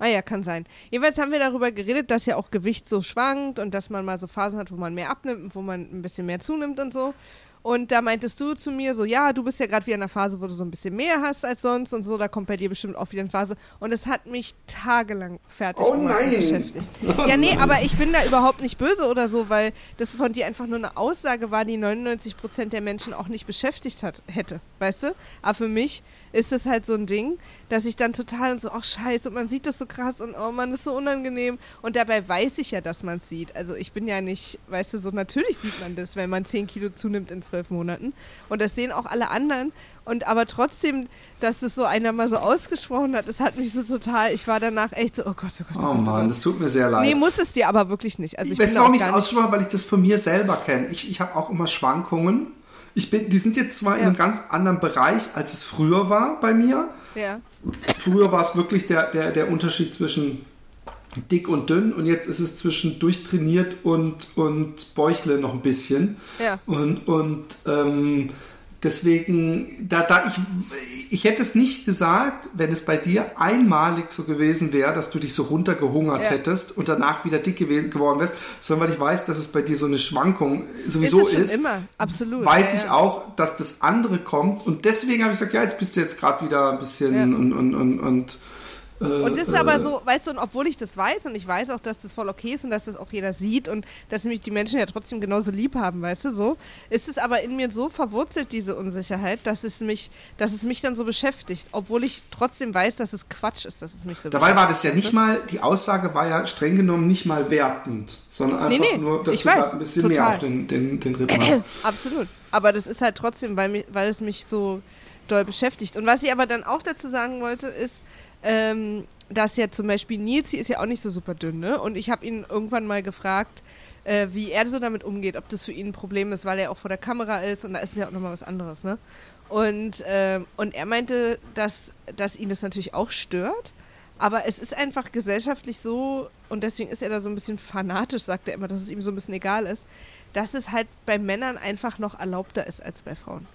Ah ja, kann sein. Jedenfalls haben wir darüber geredet, dass ja auch Gewicht so schwankt und dass man mal so Phasen hat, wo man mehr abnimmt und wo man ein bisschen mehr zunimmt und so. Und da meintest du zu mir so, ja, du bist ja gerade wieder in einer Phase, wo du so ein bisschen mehr hast als sonst und so, da kommt bei dir bestimmt auch wieder eine Phase. Und es hat mich tagelang fertig Oh nein. beschäftigt. Ja, nee, aber ich bin da überhaupt nicht böse oder so, weil das von dir einfach nur eine Aussage war, die 99 Prozent der Menschen auch nicht beschäftigt hat, hätte, weißt du? Aber für mich ist es halt so ein Ding, dass ich dann total so, ach scheiße, und man sieht das so krass und oh man, ist so unangenehm. Und dabei weiß ich ja, dass man es sieht. Also ich bin ja nicht, weißt du, so natürlich sieht man das, wenn man 10 Kilo zunimmt in zwölf Monaten. Und das sehen auch alle anderen. Und aber trotzdem, dass es so einer mal so ausgesprochen hat, das hat mich so total, ich war danach echt so, oh Gott, oh Gott, oh, Oh Gott. Mann, oh das tut mir sehr leid. Nee, muss es dir aber wirklich nicht. Also ich du, da warum ich es ausspreche? Weil ich das von mir selber kenne. Ich, ich habe auch immer Schwankungen. Ich bin, die sind jetzt zwar in Ja. einem ganz anderen Bereich, als es früher war bei mir. Ja. Früher war es wirklich der, der, der Unterschied zwischen dick und dünn und jetzt ist es zwischen durchtrainiert und, und Bäuchle noch ein bisschen. Ja. Und, und ähm, deswegen, da, da ich, ich hätte es nicht gesagt, wenn es bei dir einmalig so gewesen wäre, dass du dich so runtergehungert Ja. hättest und danach wieder dick gewesen, geworden wärst, sondern weil ich weiß, dass es bei dir so eine Schwankung sowieso ist ist. immer, absolut. Weiß ja, ich ja. auch, dass das andere kommt und deswegen habe ich gesagt, ja, jetzt bist du jetzt gerade wieder ein bisschen und, und, und, und Und das ist äh, aber so, weißt du, und obwohl ich das weiß und ich weiß auch, dass das voll okay ist und dass das auch jeder sieht und dass mich die Menschen ja trotzdem genauso lieb haben, weißt du, so, ist es aber in mir so verwurzelt, diese Unsicherheit, dass es mich, dass es mich dann so beschäftigt, obwohl ich trotzdem weiß, dass es Quatsch ist, dass es mich so Dabei war das ja nicht mal, die Aussage war ja streng genommen nicht mal wertend, sondern einfach Nee, nee, nur, dass du weiß, ein bisschen total. mehr auf den, den, den Rippen hast. Absolut. Aber das ist halt trotzdem, weil, mich, weil es mich so doll beschäftigt. Und was ich aber dann auch dazu sagen wollte, ist, ähm, dass ja zum Beispiel Nils hier ist ja auch nicht so super dünn, ne? Und ich habe ihn irgendwann mal gefragt, äh, wie er so damit umgeht, ob das für ihn ein Problem ist, weil er auch vor der Kamera ist und da ist es ja auch nochmal was anderes, ne? Und, ähm, und er meinte, dass, dass ihn das natürlich auch stört. Aber es ist einfach gesellschaftlich so, und deswegen ist er da so ein bisschen fanatisch, sagt er immer, dass es ihm so ein bisschen egal ist, dass es halt bei Männern einfach noch erlaubter ist als bei Frauen.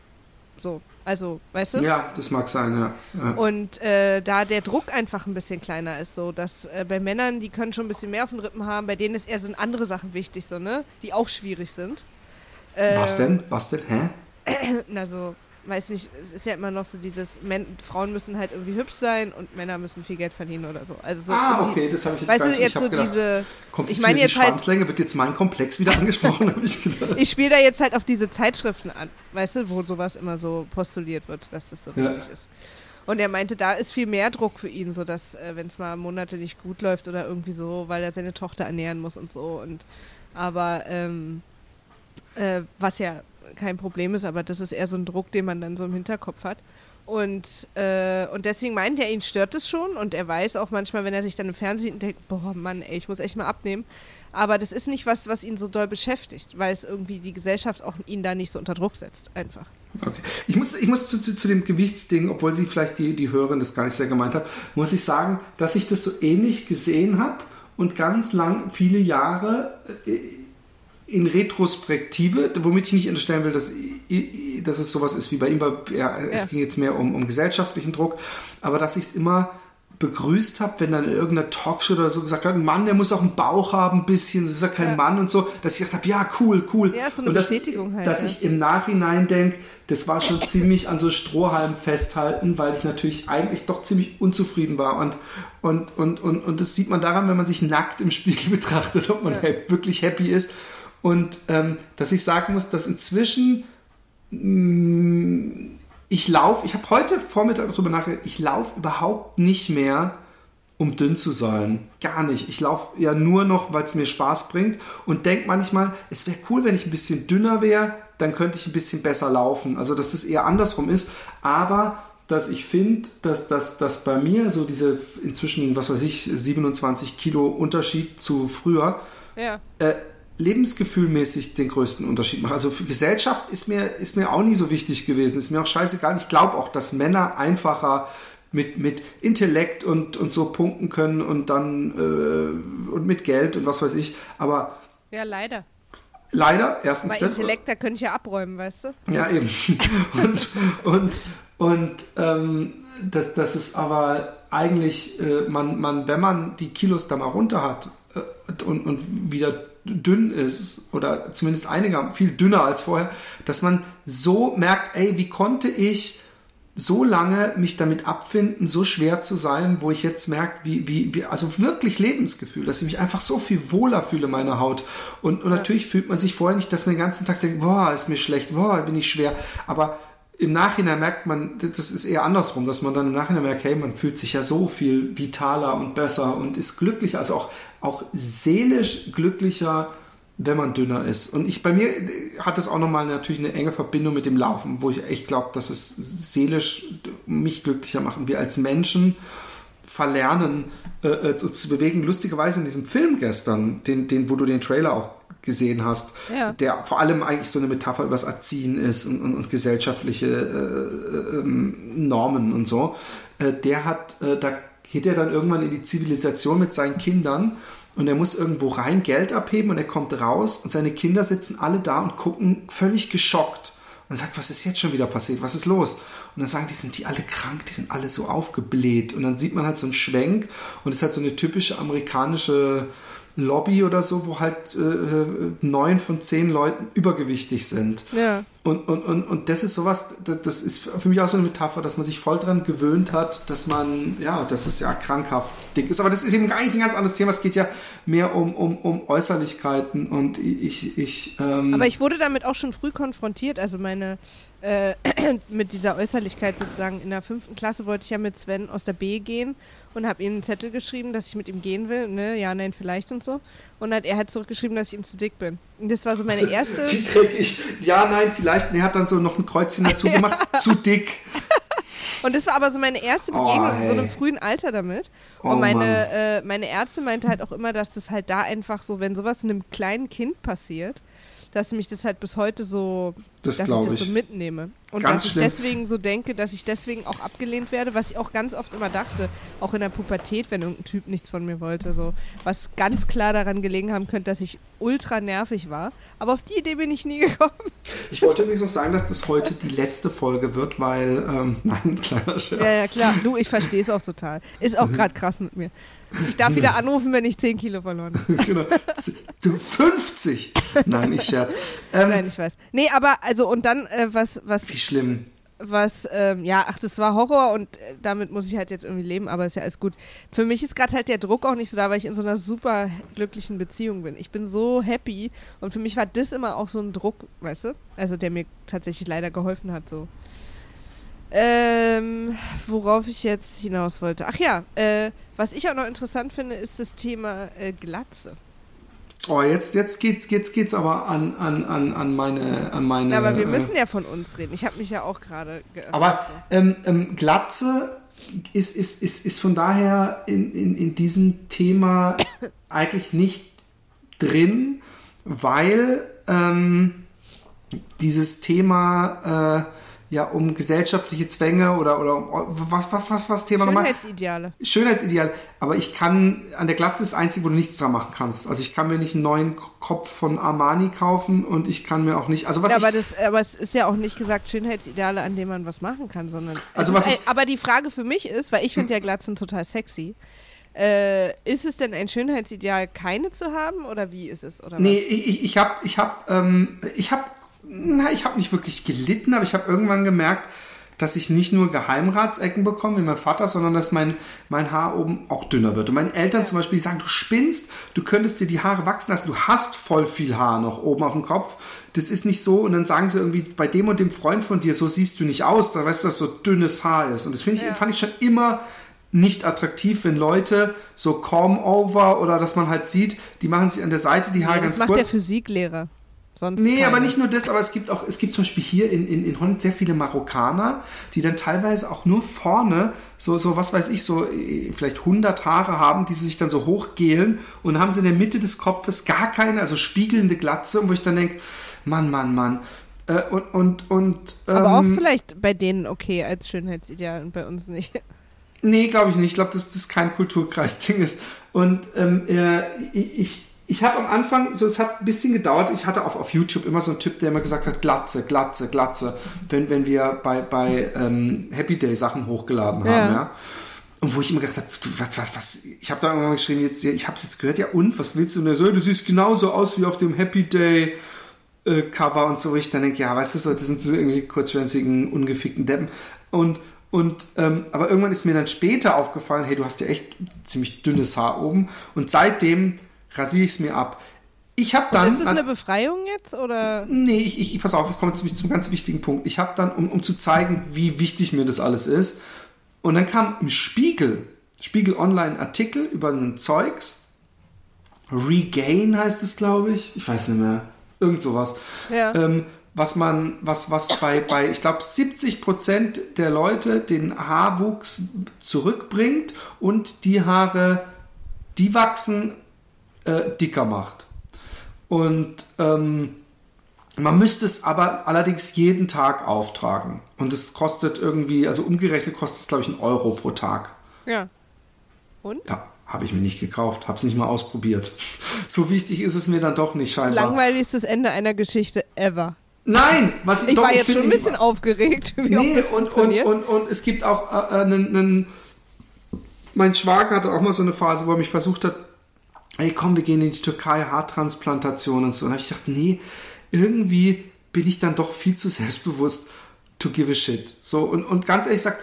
So, also, weißt du? Ja, das mag sein, ja. ja. Und äh, da der Druck einfach ein bisschen kleiner ist, so dass äh, bei Männern, die können schon ein bisschen mehr auf den Rippen haben, bei denen ist eher sind andere Sachen wichtig, so, ne? Die auch schwierig sind. Äh, Was denn? Was denn? Hä? Na so, weiß nicht, es ist ja immer noch so dieses, Men Frauen müssen halt irgendwie hübsch sein und Männer müssen viel Geld verdienen oder so. Also so ah, um die- okay, das habe ich jetzt Weißt gar du, nicht. jetzt ich so gedacht, diese, kommt ich jetzt meine wieder die jetzt halt- Schwanzlänge, wird jetzt mein Komplex wieder angesprochen, habe ich gedacht. ich spiele da jetzt halt auf diese Zeitschriften an, weißt du, wo sowas immer so postuliert wird, dass das so Ja. wichtig ist. Und er meinte, da ist viel mehr Druck für ihn, so dass äh, wenn es mal Monate nicht gut läuft oder irgendwie so, weil er seine Tochter ernähren muss und so. Und aber ähm, äh, was ja kein Problem ist, aber das ist eher so ein Druck, den man dann so im Hinterkopf hat. Und, äh, und deswegen meint er, ihn stört es schon und er weiß auch manchmal, wenn er sich dann im Fernsehen denkt, boah Mann, ey, ich muss echt mal abnehmen. Aber das ist nicht was, was ihn so doll beschäftigt, weil es irgendwie die Gesellschaft auch ihn da nicht so unter Druck setzt, einfach. Okay. Ich muss, ich muss zu, zu, zu dem Gewichtsding, obwohl sie vielleicht die, die Hörerin das gar nicht sehr gemeint hat, muss ich sagen, dass ich das so ähnlich gesehen habe und ganz lang, viele Jahre äh, in Retrospektive, womit ich nicht unterstellen will, dass, dass es sowas ist wie bei ihm, weil ja, es Ja. ging jetzt mehr um, um gesellschaftlichen Druck, aber dass ich es immer begrüßt habe, wenn dann in irgendeiner Talkshow oder so gesagt hat, Mann, der muss auch einen Bauch haben, ein bisschen, das ist ja kein Ja. Mann und so, dass ich gedacht habe, ja, cool, cool. Ja, so eine und dass, Bestätigung halt, Dass ja. ich im Nachhinein denke, das war schon ziemlich an so Strohhalm festhalten, weil ich natürlich eigentlich doch ziemlich unzufrieden war. Und, und, und, und, und das sieht man daran, wenn man sich nackt im Spiegel betrachtet, ob man wirklich happy ist. Und ähm, dass ich sagen muss, dass inzwischen mh, ich laufe, ich habe heute Vormittag darüber nachgedacht, ich laufe überhaupt nicht mehr um dünn zu sein. Gar nicht. Ich laufe ja nur noch, weil es mir Spaß bringt und denke manchmal, es wäre cool, wenn ich ein bisschen dünner wäre, dann könnte ich ein bisschen besser laufen. Also, dass das eher andersrum ist. Aber dass ich finde, dass, dass, dass bei mir so diese inzwischen, was weiß ich, 27 Kilo Unterschied zu früher, Ja. äh, lebensgefühlmäßig den größten Unterschied macht. Also für Gesellschaft ist mir, ist mir auch nie so wichtig gewesen. Ist mir auch scheißegal. Ich glaube auch, dass Männer einfacher mit, mit Intellekt und, und so punkten können und dann äh, und mit Geld und was weiß ich. Aber Ja, leider. leider, erstens das. Intellekt, da könnte ich ja abräumen, weißt du? Ja, eben. und und, und ähm, das, das ist aber eigentlich, äh, man, man, wenn man die Kilos da mal runter hat äh, und, und wieder dünn ist oder zumindest einige viel dünner als vorher, dass man so merkt, ey, wie konnte ich so lange mich damit abfinden, so schwer zu sein, wo ich jetzt merke, wie, wie, wie, also wirklich Lebensgefühl, dass ich mich einfach so viel wohler fühle in meiner Haut. Und, und natürlich fühlt man sich vorher nicht, dass man den ganzen Tag denkt, boah, ist mir schlecht, boah, bin ich schwer. Aber im Nachhinein merkt man, das ist eher andersrum, dass man dann im Nachhinein merkt, hey, man fühlt sich ja so viel vitaler und besser und ist glücklicher, also auch, auch seelisch glücklicher, wenn man dünner ist. Und ich bei mir hat das auch nochmal natürlich eine enge Verbindung mit dem Laufen, wo ich echt glaube, dass es seelisch mich glücklicher macht. Und wir als Menschen verlernen, äh, äh, uns zu bewegen. Lustigerweise in diesem Film gestern, den, den, wo du den Trailer auch gesehen hast, Ja. der vor allem eigentlich so eine Metapher übers Erziehen ist und, und, und gesellschaftliche äh, ähm, Normen und so. Äh, der hat, äh, da geht er dann irgendwann in die Zivilisation mit seinen Kindern und er muss irgendwo rein Geld abheben und er kommt raus und seine Kinder sitzen alle da und gucken völlig geschockt. Und sagt, was ist jetzt schon wieder passiert? Was ist los? Und dann sagen die, sind die alle krank? Die sind alle so aufgebläht. Und dann sieht man halt so einen Schwenk und es ist halt so eine typische amerikanische Lobby oder so, wo halt äh, neun von zehn Leuten übergewichtig sind. Ja. Und, und, und, und das ist sowas, das ist für mich auch so eine Metapher, dass man sich voll dran gewöhnt hat, dass man, ja, das ist ja krankhaft dick ist. Aber das ist eben eigentlich ein ganz anderes Thema. Es geht ja mehr um, um, um Äußerlichkeiten und ich, ich, ähm, Aber ich wurde damit auch schon früh konfrontiert. Also meine, äh, mit dieser Äußerlichkeit sozusagen. In der fünften Klasse wollte ich ja mit Sven aus der B gehen und habe ihm einen Zettel geschrieben, dass ich mit ihm gehen will. Ne? Ja, nein, vielleicht und so. Und hat, er hat zurückgeschrieben, dass ich ihm zu dick bin. Und das war so meine erste. Wie dreckig. Ja, nein, vielleicht. Und er hat dann so noch ein Kreuzchen dazu gemacht. Zu dick. Und das war aber so meine erste Oh, Begegnung in so hey. einem frühen Alter damit. Oh, und meine, äh, meine Ärztin meinte halt auch immer, dass das halt da einfach so, wenn sowas einem kleinen Kind passiert, dass mich das halt bis heute so, Das dass ich das ich. so mitnehme. Und Ganz dass ich schlimm. deswegen so denke, dass ich deswegen auch abgelehnt werde, was ich auch ganz oft immer dachte, auch in der Pubertät, wenn irgendein Typ nichts von mir wollte, so. Was ganz klar daran gelegen haben könnte, dass ich ultra nervig war. Aber auf die Idee bin ich nie gekommen. Ich wollte übrigens noch sagen, dass das heute die letzte Folge wird, weil, ähm, nein, kleiner Scherz. Ja, ja, klar. Du, ich verstehe es auch total. Ist auch gerade krass mit mir. Ich darf wieder anrufen, wenn ich 10 Kilo verloren habe. genau. Du 50! Nein, ich scherz. Ähm, Nein, ich weiß. Nee, aber also und dann äh, was, was, Wie schlimm. was, ähm, ja, ach, das war Horror und äh, damit muss ich halt jetzt irgendwie leben, aber ist ja alles gut. Für mich ist gerade halt der Druck auch nicht so da, weil ich in so einer super glücklichen Beziehung bin. Ich bin so happy und für mich war das immer auch so ein Druck, weißt du? Also der mir tatsächlich leider geholfen hat, so. Ähm, worauf ich jetzt hinaus wollte. Ach ja, äh, was ich auch noch interessant finde, ist das Thema äh, Glatze. Oh, jetzt, jetzt geht's, jetzt geht's aber an, an, an, an meine, an meine. Na, aber wir äh, müssen ja von uns reden. Ich habe mich ja auch gerade geöffnet. Aber ähm, ähm, Glatze ist, ist, ist, ist von daher in, in, in diesem Thema eigentlich nicht drin, weil ähm, dieses Thema äh, ja um gesellschaftliche Zwänge oder, oder um, was, was, was, was Thema nochmal? Schönheitsideale. Schönheitsideal, aber ich kann, an der Glatze ist das Einzige, wo du nichts dran machen kannst. Also ich kann mir nicht einen neuen Kopf von Armani kaufen und ich kann mir auch nicht, also was Ja, ich, aber, das, aber es ist ja auch nicht gesagt Schönheitsideale, an denen man was machen kann, sondern. Also was ist, ich- aber die Frage für mich ist, weil ich finde ja Glatzen total sexy. Äh, ist es denn ein Schönheitsideal, keine zu haben oder wie ist es? Oder Nee, ich, ich, ich habe, ich habe, ähm, ich habe, na, ich habe nicht wirklich gelitten, aber ich habe irgendwann gemerkt, dass ich nicht nur Geheimratsecken bekomme wie mein Vater, sondern dass mein, mein Haar oben auch dünner wird. Und meine Eltern zum Beispiel die sagen, du spinnst, du könntest dir die Haare wachsen lassen, du hast voll viel Haar noch oben auf dem Kopf. Das ist nicht so. Und dann sagen sie irgendwie, bei dem und dem Freund von dir, so siehst du nicht aus, da weißt du, dass so dünnes Haar ist. Und das finde ich, Ja. fand ich schon immer nicht attraktiv, wenn Leute so Comb-Over oder dass man halt sieht, die machen sich an der Seite die Haare Ja, das ganz macht kurz. der Physiklehrer. Sonst Nee, keiner. aber nicht nur das, aber es gibt auch, es gibt zum Beispiel hier in, in, in Holland sehr viele Marokkaner, die dann teilweise auch nur vorne so, so was weiß ich, so äh, vielleicht 100 Haare haben, die sie sich dann so hochgelen und haben sie in der Mitte des Kopfes gar keine, also spiegelnde Glatze, wo ich dann denke, Mann, Mann, Mann. Äh, und, und, und, Aber auch ähm, vielleicht bei denen okay als Schönheitsideal und bei uns nicht. Nee, glaube ich nicht. Ich glaube, dass das kein Kulturkreisding ist. Und ähm, äh, ich, ich, habe am Anfang, so es hat ein bisschen gedauert, ich hatte auf, auf YouTube immer so einen Typ, der immer gesagt hat, Glatze, Glatze, Glatze, wenn, wenn wir bei, bei ähm, Happy Day Sachen hochgeladen haben, Ja. ja. Und wo ich immer gedacht habe, was, was, was, ich habe da irgendwann geschrieben, jetzt, ich habe es jetzt gehört, ja und, was willst du? Und er so, du siehst genauso aus wie auf dem Happy Day äh, Cover und so, ich dann denke, ja, weißt du, so, das sind so irgendwie kurzschwänzigen, ungefickten Deppen. Und, und, ähm, aber irgendwann ist mir dann später aufgefallen, hey, du hast ja echt ziemlich dünnes Haar oben. Und seitdem rasiere ich es mir ab. Ich habe dann. ist das eine Befreiung jetzt oder? Nee, ich, ich, pass auf, ich komme jetzt zum ganz wichtigen Punkt. Ich habe dann, um, um zu zeigen, wie wichtig mir das alles ist, und dann kam im Spiegel, Spiegel Online ein Artikel über einen Zeugs. Regain heißt es, glaube ich. Ich weiß nicht mehr. Irgend sowas. Ja. Ähm, was man, was, was bei, bei ich glaube, 70 Prozent der Leute den Haarwuchs zurückbringt und die Haare, die wachsen, äh, dicker macht. Und ähm, man müsste es aber allerdings jeden Tag auftragen. Und es kostet irgendwie, also umgerechnet kostet es, glaube ich, einen Euro pro Tag. Ja. Und? Ja, habe ich mir nicht gekauft, habe es nicht mal ausprobiert. So wichtig ist es mir dann doch nicht scheinbar. Langweilistes Ende einer Geschichte ever. Nein, was ich, Ich doch, war jetzt schon finde, ein bisschen aufgeregt, wie Nee, das und, und, und, und es gibt auch äh, einen, einen. Mein Schwager hatte auch mal so eine Phase, wo er mich versucht hat, ey komm, wir gehen in die Türkei, Haartransplantation und so. Und habe ich gedacht, nee, irgendwie bin ich dann doch viel zu selbstbewusst to give a shit. So, und, und ganz ehrlich gesagt,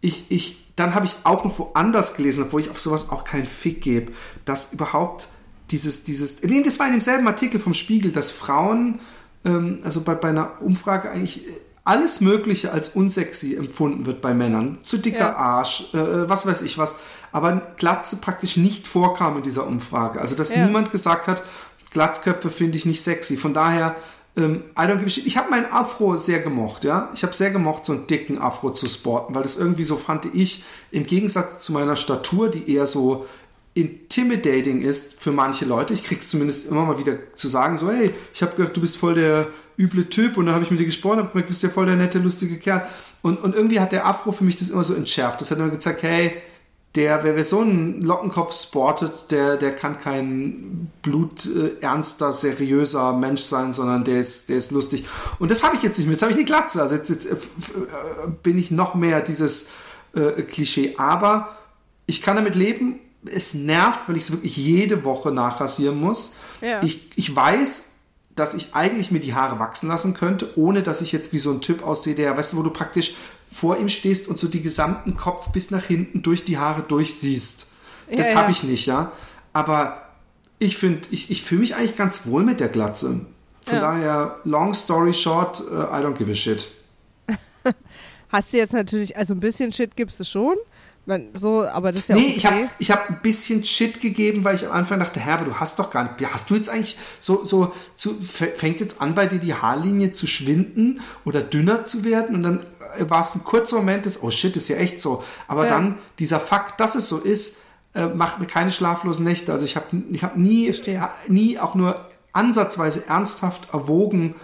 ich, ich, dann habe ich auch noch woanders gelesen, obwohl ich auf sowas auch keinen Fick gebe, dass überhaupt dieses, dieses, nee, das war in demselben Artikel vom Spiegel, dass Frauen, ähm, also bei, bei einer Umfrage eigentlich äh, alles Mögliche als unsexy empfunden wird bei Männern. Zu dicker Ja. Arsch, äh, was weiß ich was. Aber Glatze praktisch nicht vorkam in dieser Umfrage. Also, dass Ja. niemand gesagt hat, Glatzköpfe finde ich nicht sexy. Von daher, ähm, I don't give a shit. Ich habe meinen Afro sehr gemocht, ja. Ich habe sehr gemocht, so einen dicken Afro zu sporten, weil das irgendwie so fand ich, im Gegensatz zu meiner Statur, die eher so intimidating ist für manche Leute. Ich krieg's zumindest immer mal wieder zu sagen, so, hey, ich habe gehört, du bist voll der üble Typ und dann habe ich mit dir gesprochen, hab gemerkt, du bist ja voll der nette, lustige Kerl. Und, und irgendwie hat der Afro für mich das immer so entschärft. Das hat immer gezeigt, hey, der, wer, wer so einen Lockenkopf sportet, der, der kann kein bluternster, seriöser Mensch sein, sondern der ist, der ist lustig. Und das habe ich jetzt nicht mehr. Jetzt habe ich eine Glatze. Also jetzt, jetzt äh, äh, bin ich noch mehr dieses äh, Klischee. Aber ich kann damit leben. Es nervt, weil ich es wirklich jede Woche nachrasieren muss. Ja. Ich, ich weiß, dass ich eigentlich mir die Haare wachsen lassen könnte, ohne dass ich jetzt wie so ein Typ aussehe, der, weißt du, wo du praktisch vor ihm stehst und so die gesamten Kopf bis nach hinten durch die Haare durchsiehst. Das Ja, habe ich nicht, ja. Aber ich finde, ich, ich fühle mich eigentlich ganz wohl mit der Glatze. Von Ja. daher, long story short, äh, I don't give a shit. Hast du jetzt natürlich, also ein bisschen Shit gibst du schon. So, aber das ist ja nee, okay. ich habe ich hab ein bisschen Shit gegeben, weil ich am Anfang dachte, Herr, aber du hast doch gar nicht. Hast du jetzt eigentlich so, so, zu, fängt jetzt an, bei dir die Haarlinie zu schwinden oder dünner zu werden? Und dann äh, war es ein kurzer Moment des, oh shit, ist ja echt so. Aber Ja. dann dieser Fakt, dass es so ist, äh, macht mir keine schlaflosen Nächte. Also ich habe ich hab nie, Verstehe. äh, nie auch nur ansatzweise ernsthaft erwogen,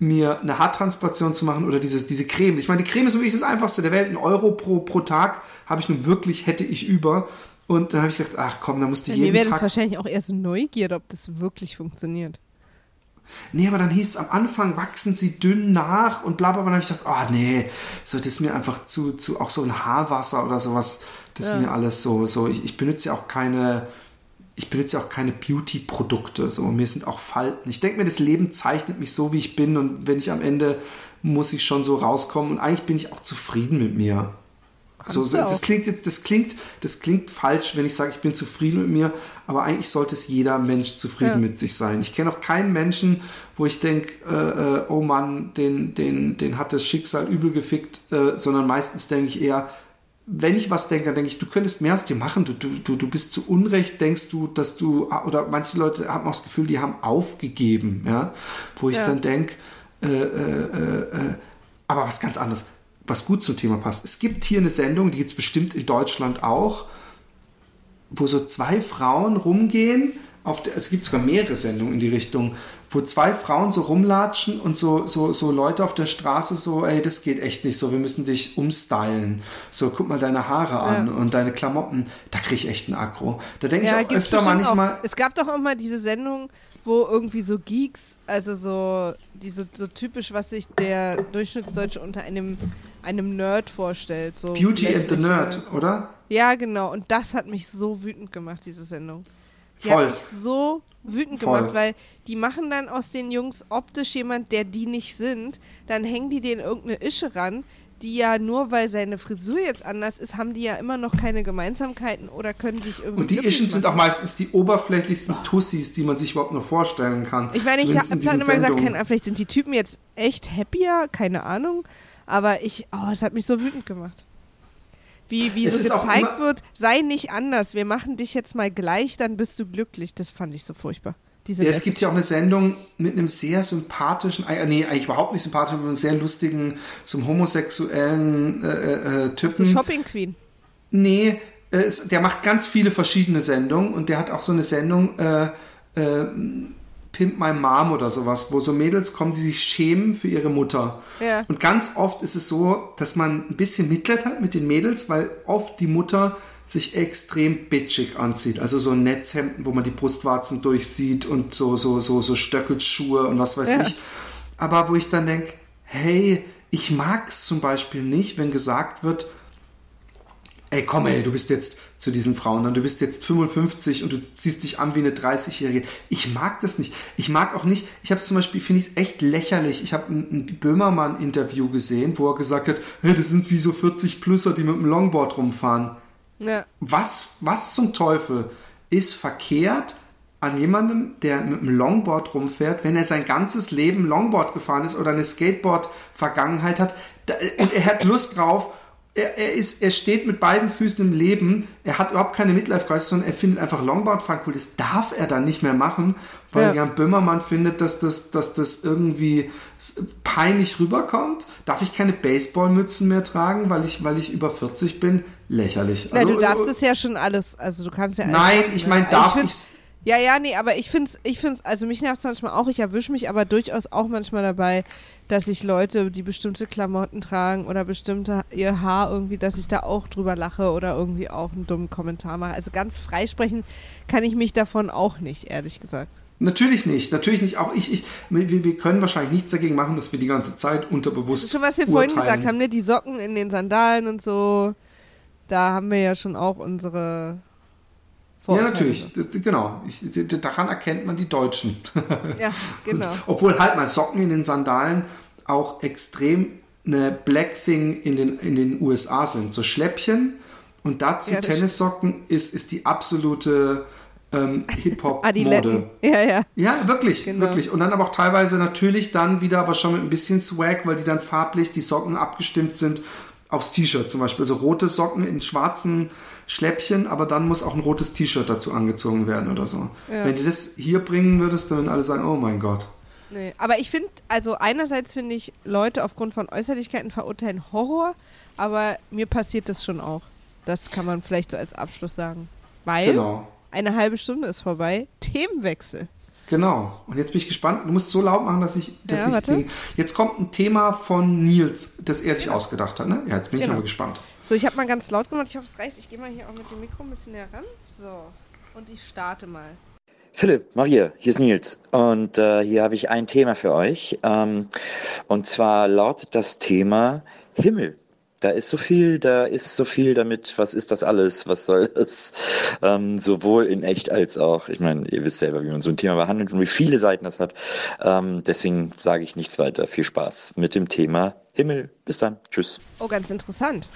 mir eine Haartransplantation zu machen oder dieses, diese Creme. Ich meine, die Creme ist wirklich das einfachste der Welt. Ein Euro pro, pro Tag habe ich nun wirklich, hätte ich über. Und dann habe ich gedacht, ach komm, da musste Ja, jeden mir wäre das Tag. wahrscheinlich auch eher so Neugierde, ob das wirklich funktioniert. Nee, aber dann hieß es am Anfang, wachsen sie dünn nach und bla bla bla. Dann habe ich gedacht, oh nee, so, das ist mir einfach zu, zu, auch so ein Haarwasser oder sowas, das ist Ja. mir alles so, so, ich, ich benutze ja auch keine, ich benutze ja auch keine Beauty-Produkte, so, mir sind auch Falten. Ich denke mir, das Leben zeichnet mich so, wie ich bin und wenn ich am Ende muss ich schon so rauskommen und eigentlich bin ich auch zufrieden mit mir. So, Kannst du das klingt jetzt, das klingt, das klingt falsch, wenn ich sage, ich bin zufrieden mit mir, aber eigentlich sollte es jeder Mensch zufrieden Ja. mit sich sein. Ich kenne auch keinen Menschen, wo ich denke, äh, äh, oh Mann, den, den, den hat das Schicksal übel gefickt, äh, sondern meistens denke ich eher, wenn ich was denke, dann denke ich, du könntest mehr aus dir machen. Du, du, du bist zu Unrecht, denkst du, dass du, oder manche Leute haben auch das Gefühl, die haben aufgegeben, ja. Wo ich Ja. dann denke, äh, äh, äh, äh, aber was ganz anderes, was gut zum Thema passt. Es gibt hier eine Sendung, die gibt es bestimmt in Deutschland auch, wo so zwei Frauen rumgehen. Der, es gibt sogar mehrere Sendungen in die Richtung, wo zwei Frauen so rumlatschen und so, so, so Leute auf der Straße so, ey, das geht echt nicht so, wir müssen dich umstylen. So, guck mal deine Haare an Ja. und deine Klamotten. Da kriege ich echt einen Aggro. Da denke Ja, ich auch öfter manchmal. Auch. Es gab doch auch mal diese Sendung, wo irgendwie so Geeks, also so, die so, so typisch, was sich der Durchschnittsdeutsche unter einem, einem Nerd vorstellt. So Beauty and the Nerd, oder? Ja, genau. Und das hat mich so wütend gemacht, diese Sendung. Die Voll. hat mich so wütend Voll. gemacht, weil die machen dann aus den Jungs optisch jemand, der die nicht sind. Dann hängen die denen irgendeine Ische ran, die ja nur weil seine Frisur jetzt anders ist, haben die ja immer noch keine Gemeinsamkeiten oder können sich irgendwie. Und die Ischen sind auch meistens die oberflächlichsten Tussis, die man sich überhaupt nur vorstellen kann. Ich meine, ich habe diesen immer gesagt, keine Ahnung, vielleicht sind die Typen jetzt echt happier, keine Ahnung. Aber ich, oh, es hat mich so wütend gemacht. Wie, wie Es so gezeigt wird, sei nicht anders, wir machen dich jetzt mal gleich, dann bist du glücklich. Das fand ich so furchtbar. Ja, es gibt ja auch eine Sendung mit einem sehr sympathischen, äh, nee, eigentlich überhaupt nicht sympathischen, aber einem sehr lustigen, so einem homosexuellen äh, äh, Typen. so Shopping Queen. Nee, äh, es, der macht ganz viele verschiedene Sendungen und der hat auch so eine Sendung, äh, äh, Pimp My Mom oder sowas, wo so Mädels kommen, die sich schämen für ihre Mutter. Ja. Und ganz oft ist es so, dass man ein bisschen Mitleid hat mit den Mädels, weil oft die Mutter sich extrem bitchig anzieht. Also so Netzhemden, wo man die Brustwarzen durchsieht und so, so, so, so Stöckelschuhe und was weiß Ja. ich. Aber wo ich dann denke, hey, ich mag es zum Beispiel nicht, wenn gesagt wird, ey, komm, ey, du bist jetzt zu diesen Frauen, dann du bist jetzt 55 und du ziehst dich an wie eine 30-Jährige. Ich mag das nicht. Ich mag auch nicht, ich habe zum Beispiel, finde ich es echt lächerlich. Ich habe ein, ein Böhmermann-Interview gesehen, wo er gesagt hat, hey, das sind wie so 40-Plusser, die mit dem Longboard rumfahren. Ja. Was, was zum Teufel ist verkehrt an jemandem, der mit einem Longboard rumfährt, wenn er sein ganzes Leben Longboard gefahren ist oder eine Skateboard-Vergangenheit hat da, und er hat Lust drauf, er, er, ist, er steht mit beiden Füßen im Leben, er hat überhaupt keine Midlife-Crisis, sondern er findet einfach Longboard-Fahren cool. Das darf er dann nicht mehr machen, weil Ja. Jan Böhmermann findet, dass das, dass das irgendwie peinlich rüberkommt. Darf ich keine Baseballmützen mehr tragen, weil ich, weil ich über 40 bin? Lächerlich. Na, du darfst äh, es ja schon alles, also du kannst ja Nein, ich ne? meine, Also darf ich's? Ja, ja, nee, aber ich finde es, ich find's, also mich nervt es manchmal auch, ich erwische mich aber durchaus auch manchmal dabei, dass ich Leute, die bestimmte Klamotten tragen oder bestimmte ihr Haar irgendwie, dass ich da auch drüber lache oder irgendwie auch einen dummen Kommentar mache. Also ganz freisprechen kann ich mich davon auch nicht, ehrlich gesagt. Natürlich nicht, natürlich nicht. Auch ich, ich, wir, können wahrscheinlich nichts dagegen machen, dass wir die ganze Zeit unterbewusst Das ist schon, was wir vorhin urteilen. gesagt haben, ne? Die Socken in den Sandalen und so, da haben wir ja schon auch unsere Ja, Vorurteile. natürlich, das, genau. Ich, daran erkennt man die Deutschen. Ja, genau. Obwohl halt mal Socken in den Sandalen auch extrem eine Black Thing in den, in den USA sind. So Schläppchen und dazu Ja, Tennissocken ist, ist die absolute ähm, Hip-Hop-Mode. Ja, ja. Ja, wirklich, Genau. wirklich. Und dann aber auch teilweise natürlich dann wieder, aber schon mit ein bisschen Swag, weil die dann farblich die Socken abgestimmt sind aufs T-Shirt zum Beispiel. Also rote Socken in schwarzen Schläppchen, aber dann muss auch ein rotes T-Shirt dazu angezogen werden oder so. Ja. Wenn du das hier bringen würdest, dann würden alle sagen, oh mein Gott. Nee. Aber ich finde, also einerseits finde ich Leute aufgrund von Äußerlichkeiten verurteilen Horror, aber mir passiert das schon auch. Das kann man vielleicht so als Abschluss sagen. Weil Genau. eine halbe Stunde ist vorbei. Themenwechsel. Genau. Und jetzt bin ich gespannt. Du musst es so laut machen, dass ich, dass Ja, ich warte. den, Jetzt kommt ein Thema von Nils, das er sich ausgedacht hat. Ne? Ja, jetzt bin ich Genau. aber gespannt. So, ich habe mal ganz laut gemacht. Ich hoffe, es reicht. Ich gehe mal hier auch mit dem Mikro ein bisschen näher ran. So. Und ich starte mal. Philipp, Maria, hier ist Nils und äh, hier habe ich ein Thema für euch. Ähm, und zwar lautet das Thema Himmel. Da ist so viel, da ist so viel damit. Was ist das alles? Was soll das? Ähm, sowohl in echt als auch, ich meine, ihr wisst selber, wie man so ein Thema behandelt und wie viele Seiten das hat. Ähm, deswegen sage ich nichts weiter. Viel Spaß mit dem Thema Himmel. Bis dann. Tschüss. Oh, ganz interessant.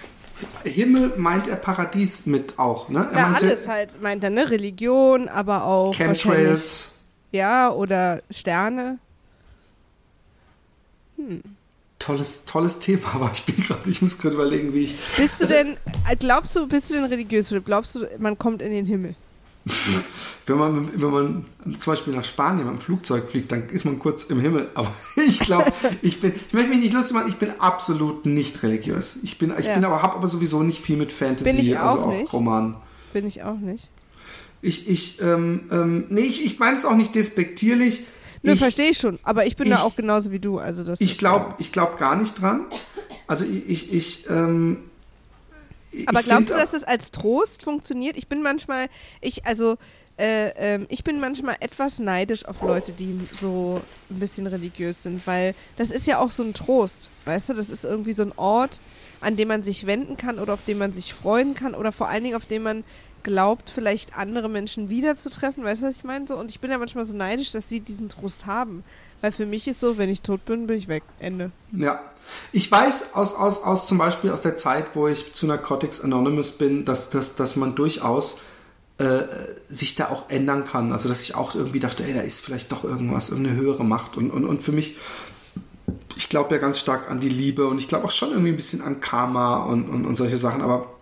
Himmel meint er Paradies mit auch. Ne? Er Na, meinte alles halt, meint er, ne? Religion, aber auch Chemtrails. Ja, oder Sterne. tolles, tolles Thema, aber ich bin gerade, ich muss gerade überlegen, wie ich. Bist du Also- denn, äh, glaubst du, bist du denn religiös, Philipp? Glaubst du, man kommt in den Himmel? Wenn man, wenn man zum Beispiel nach Spanien mit dem Flugzeug fliegt, dann ist man kurz im Himmel. Aber ich glaube, ich bin, ich möchte mich nicht lustig machen, ich bin absolut nicht religiös. Ich bin, ich Ja. bin aber, habe aber sowieso nicht viel mit Fantasy, Bin ich also auch auch nicht. Romanen. Bin ich auch nicht. Ich, ich, ähm, ähm, nee, ich, ich meine es auch nicht despektierlich. Nö, ich, verstehe ich schon. Aber ich bin da ich- auch genauso wie du. Also das ich glaube ich glaub gar nicht dran. Also ich, ich, ich ähm, Aber glaubst du, dass das als Trost funktioniert? Ich bin manchmal, ich, also, äh, ähm, ich bin manchmal etwas neidisch auf Leute, die so ein bisschen religiös sind, weil das ist ja auch so ein Trost, weißt du? Das ist irgendwie so ein Ort, an dem man sich wenden kann oder auf dem man sich freuen kann oder vor allen Dingen auf dem man glaubt, vielleicht andere Menschen wiederzutreffen, weißt du, was ich meine? So, und ich bin ja manchmal so neidisch, dass sie diesen Trost haben. Weil für mich ist so, wenn ich tot bin, bin ich weg. Ende. Ja, ich weiß aus, aus, aus zum Beispiel aus der Zeit, wo ich zu Narcotics Anonymous bin, dass, dass, dass man durchaus äh, sich da auch ändern kann. Also dass ich auch irgendwie dachte, ey, da ist vielleicht doch irgendwas, irgendeine höhere Macht. Und, und, und für mich, ich glaube ja ganz stark an die Liebe und ich glaube auch schon irgendwie ein bisschen an Karma und, und, und solche Sachen. Aber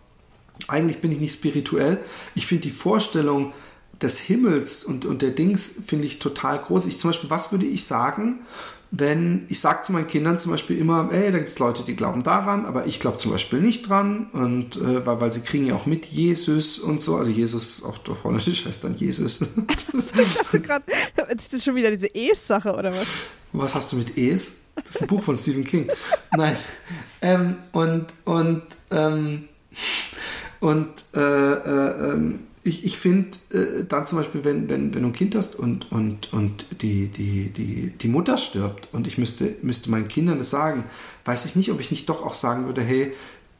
eigentlich bin ich nicht spirituell. Ich finde die Vorstellung des Himmels und, und der Dings finde ich total groß. Ich zum Beispiel, was würde ich sagen, wenn ich sage zu meinen Kindern zum Beispiel immer, ey, da gibt es Leute, die glauben daran, aber ich glaube zum Beispiel nicht dran und äh, weil, weil sie kriegen ja auch mit Jesus und so, also Jesus auf, auf Holländisch heißt dann Jesus. Ich dachte gerade, ist das schon wieder diese Es-Sache oder was? Was hast du mit Es? Das ist ein Buch von Stephen King. Nein. Ähm, und und ähm, und äh, äh, ähm, ich, ich finde äh, dann zum Beispiel, wenn, wenn, wenn du ein Kind hast und, und, und die, die, die, die Mutter stirbt und ich müsste, müsste meinen Kindern das sagen, weiß ich nicht, ob ich nicht doch auch sagen würde, hey,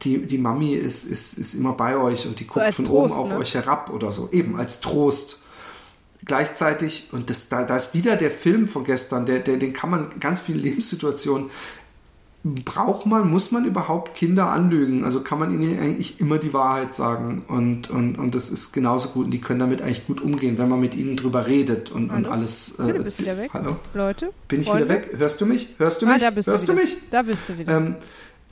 die, die Mami ist, ist, ist immer bei euch und die guckt als von Trost, oben auf ne? euch herab oder so. Eben als Trost gleichzeitig, und das, da, da ist wieder der Film von gestern, der, der, den kann man ganz vielen Lebenssituationen, braucht man, muss man überhaupt Kinder anlügen? Also kann man ihnen eigentlich immer die Wahrheit sagen und, und, und das ist genauso gut und die können damit eigentlich gut umgehen, wenn man mit ihnen drüber redet und, und Hallo? alles. äh, Philipp, bist du wieder weg? Hallo? Leute? Bin ich Freunde? wieder weg? Hörst du mich? Hörst du Ah, mich? da bist Hörst du du mich? Da bist du wieder. Ähm,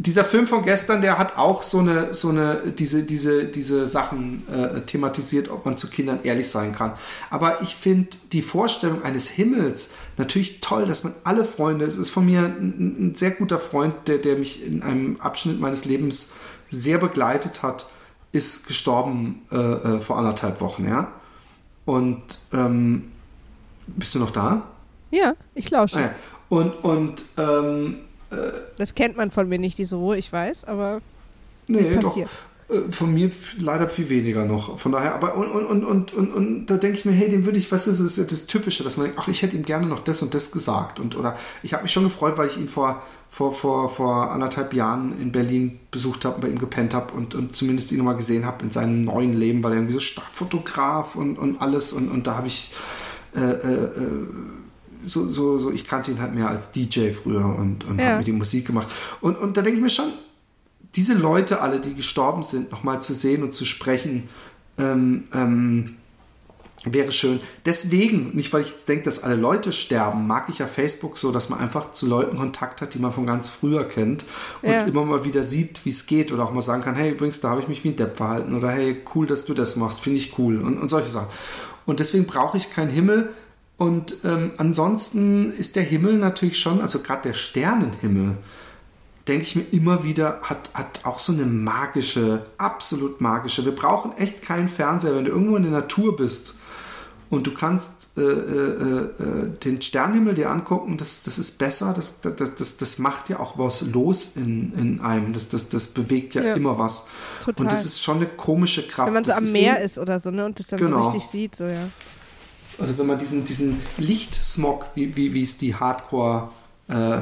dieser Film von gestern, der hat auch so eine, so eine, diese, diese, diese Sachen äh, thematisiert, ob man zu Kindern ehrlich sein kann. Aber ich finde die Vorstellung eines Himmels natürlich toll, dass man alle Freunde, es ist von mir ein, ein sehr guter Freund, der, der mich in einem Abschnitt meines Lebens sehr begleitet hat, ist gestorben äh, äh, vor anderthalb Wochen, ja. Und ähm, bist du noch da? ja, ich lausche. Ah, ja. Und, und ähm, Das kennt man von mir nicht, diese Ruhe, ich weiß, aber Nee, doch. passiert. Äh, Von mir leider viel weniger noch. Von daher, aber und, und, und, und, und, da denke ich mir, hey, dem würde ich, was ist das, das Typische, dass man denkt, ach, ich hätte ihm gerne noch das und das gesagt. Und oder ich habe mich schon gefreut, weil ich ihn vor, vor, vor, vor anderthalb Jahren in Berlin besucht habe, bei ihm gepennt habe und, und zumindest ihn nochmal gesehen habe in seinem neuen Leben, weil er irgendwie so Starfotograf und, und alles und, und da habe ich äh, äh, äh, so, so, so, ich kannte ihn halt mehr als DJ früher und, und Ja. habe mit ihm Musik gemacht. Und, und da denke ich mir schon, diese Leute alle, die gestorben sind, nochmal zu sehen und zu sprechen, ähm, ähm, wäre schön. Deswegen, nicht weil ich jetzt denke, dass alle Leute sterben, mag ich ja Facebook so, dass man einfach zu Leuten Kontakt hat, die man von ganz früher kennt und Ja. immer mal wieder sieht, wie es geht oder auch mal sagen kann, hey, übrigens, da habe ich mich wie ein Depp verhalten oder hey, cool, dass du das machst, finde ich cool und, und solche Sachen. Und deswegen brauche ich keinen Himmel und ähm, ansonsten ist der Himmel natürlich schon, also gerade der Sternenhimmel, denke ich mir immer wieder, hat, hat auch so eine magische, absolut magische. Wir brauchen echt keinen Fernseher, wenn du irgendwo in der Natur bist und du kannst äh, äh, äh, den Sternenhimmel dir angucken, das, das ist besser, das, das, das, das macht ja auch was los in, in einem, das, das, das bewegt ja, Ja. immer was. Total. Und das ist schon eine komische Kraft. Wenn man so Das am Meer eben- ist oder so, ne? Und das dann Genau. so richtig sieht, so ja. Also wenn man diesen, diesen Lichtsmog, wie, wie, wie es die Hardcore äh,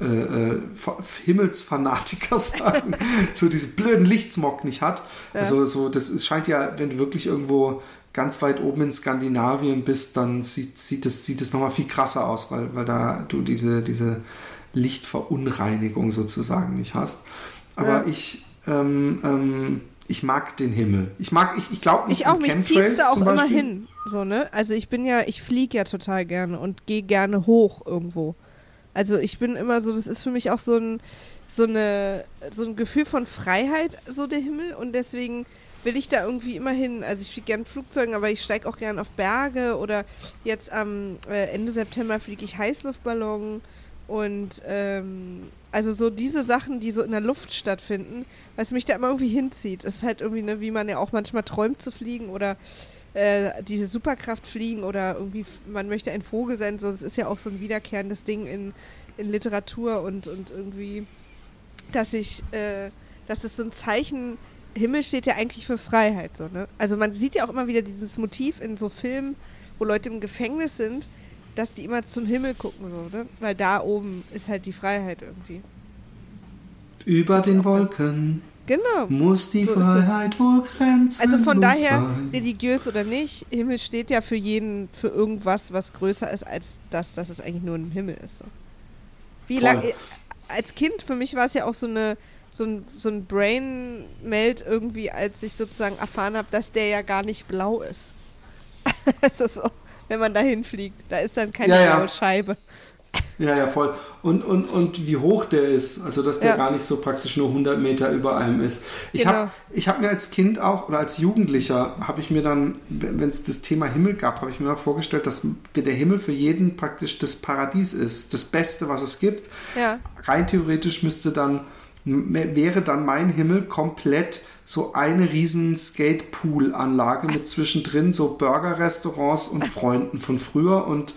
äh, äh, Fa- Himmelsfanatiker sagen, so diesen blöden Lichtsmog nicht hat. Also so, das ist, scheint ja, wenn du wirklich irgendwo ganz weit oben in Skandinavien bist, dann sieht, sieht es sieht es nochmal viel krasser aus, weil, weil da du diese, diese Lichtverunreinigung sozusagen nicht hast. Aber Ja. ich, ähm, ähm, ich mag den Himmel. Ich mag, ich, ich glaube nicht Ich auch, mich zieht's da auch immer Beispiel. hin. So, ne? Also ich bin ja, ich fliege ja total gerne und gehe gerne hoch irgendwo. Also ich bin immer so, das ist für mich auch so ein, so eine, so ein Gefühl von Freiheit, so der Himmel. Und deswegen will ich da irgendwie immer hin. Also ich fliege gerne Flugzeugen, aber ich steige auch gerne auf Berge oder jetzt am äh, Ende September fliege ich Heißluftballon und ähm, also so diese Sachen, die so in der Luft stattfinden, was mich da immer irgendwie hinzieht. Es ist halt irgendwie, ne, wie man ja auch manchmal träumt zu fliegen oder äh, diese Superkraft fliegen oder irgendwie, man möchte ein Vogel sein. So, das ist ja auch so ein wiederkehrendes Ding in, in Literatur und, und irgendwie, dass ich, äh, dass es so ein Zeichen, Himmel steht ja eigentlich für Freiheit. So, ne? Also man sieht ja auch immer wieder dieses Motiv in so Filmen, wo Leute im Gefängnis sind, dass die immer zum Himmel gucken, so, ne? Weil da oben ist halt die Freiheit irgendwie. Über den Wolken. Genau. Muss die so Freiheit wohl grenzen. Also von daher, sein. religiös oder nicht, Himmel steht ja für jeden, für irgendwas, was größer ist als das, dass es eigentlich nur ein Himmel ist. So. Wie lange, als Kind, für mich war es ja auch so eine, so ein, so ein Brain-Meld irgendwie, als ich sozusagen erfahren habe, dass der ja gar nicht blau ist. ist so, wenn man dahin fliegt. Da ist dann keine ja, blaue ja. Scheibe. Ja, ja, voll. Und, und, und wie hoch der ist, also dass der ja. gar nicht so praktisch nur 100 Meter über einem ist. Ich genau. habe hab mir als Kind auch oder als Jugendlicher, habe ich mir dann, wenn es das Thema Himmel gab, habe ich mir mal vorgestellt, dass der Himmel für jeden praktisch das Paradies ist, das Beste, was es gibt. Ja. Rein theoretisch müsste dann, wäre dann mein Himmel komplett so eine riesen Skatepool-Anlage mit zwischendrin so Burger-Restaurants und Freunden von früher und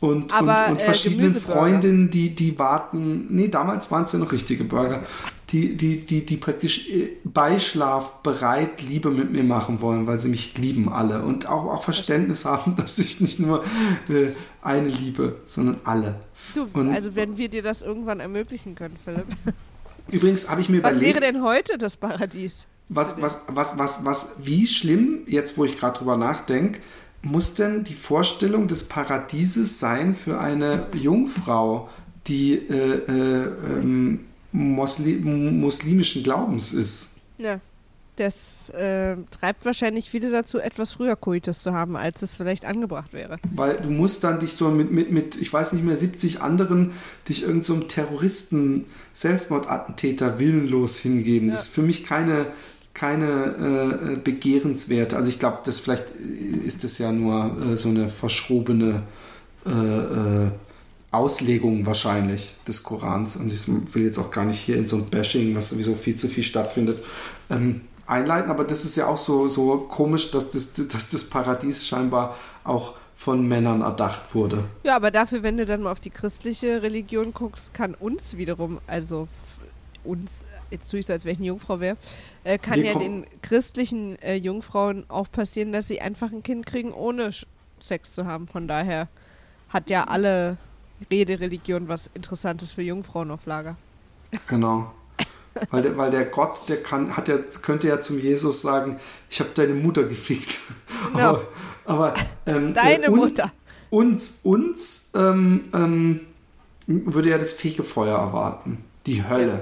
und, Aber, und, und äh, verschiedenen Freundinnen, die, die warten, nee, damals waren es ja noch richtige Burger, die, die, die, die praktisch äh, Beischlaf bereit Liebe mit mir machen wollen, weil sie mich lieben alle und auch, auch Verständnis haben, dass ich nicht nur äh, eine liebe, sondern alle. Du, und, also wenn wir dir das irgendwann ermöglichen können, Philipp. Übrigens habe ich mir was überlegt. Was wäre denn heute das Paradies? Was, was, was, was, was, wie schlimm, jetzt wo ich gerade drüber nachdenke, muss denn die Vorstellung des Paradieses sein für eine Jungfrau, die äh, äh, ähm, Muslim, muslimischen Glaubens ist? Ja. Das äh, treibt wahrscheinlich viele dazu, etwas früher Koitus zu haben, als es vielleicht angebracht wäre. Weil du musst dann dich so mit, mit, mit ich weiß nicht mehr, 70 anderen, dich irgendeinem so Terroristen, Selbstmordattentäter willenlos hingeben. Ja. Das ist für mich keine keine äh, begehrenswerte. Also ich glaube, das vielleicht ist es ja nur äh, so eine verschrobene äh, äh, Auslegung wahrscheinlich des Korans. Und ich will jetzt auch gar nicht hier in so ein Bashing, was sowieso viel zu viel stattfindet, ähm, einleiten. Aber das ist ja auch so, so komisch, dass das, dass das Paradies scheinbar auch von Männern erdacht wurde. Ja, aber dafür, wenn du dann mal auf die christliche Religion guckst, kann uns wiederum, also uns, jetzt tue ich so, als wenn ich eine Jungfrau wäre, äh, kann Wir ja den christlichen äh, Jungfrauen auch passieren, dass sie einfach ein Kind kriegen, ohne Sex zu haben. Von daher hat ja alle Rede-Religion was Interessantes für Jungfrauen auf Lager. Genau. Weil, der, weil der Gott, der kann, hat ja, könnte ja zum Jesus sagen, ich habe deine Mutter gefickt. No. aber, aber ähm, deine äh, un, Mutter. Uns, uns ähm, ähm, würde ja das Fegefeuer erwarten. Die Hölle. Ja.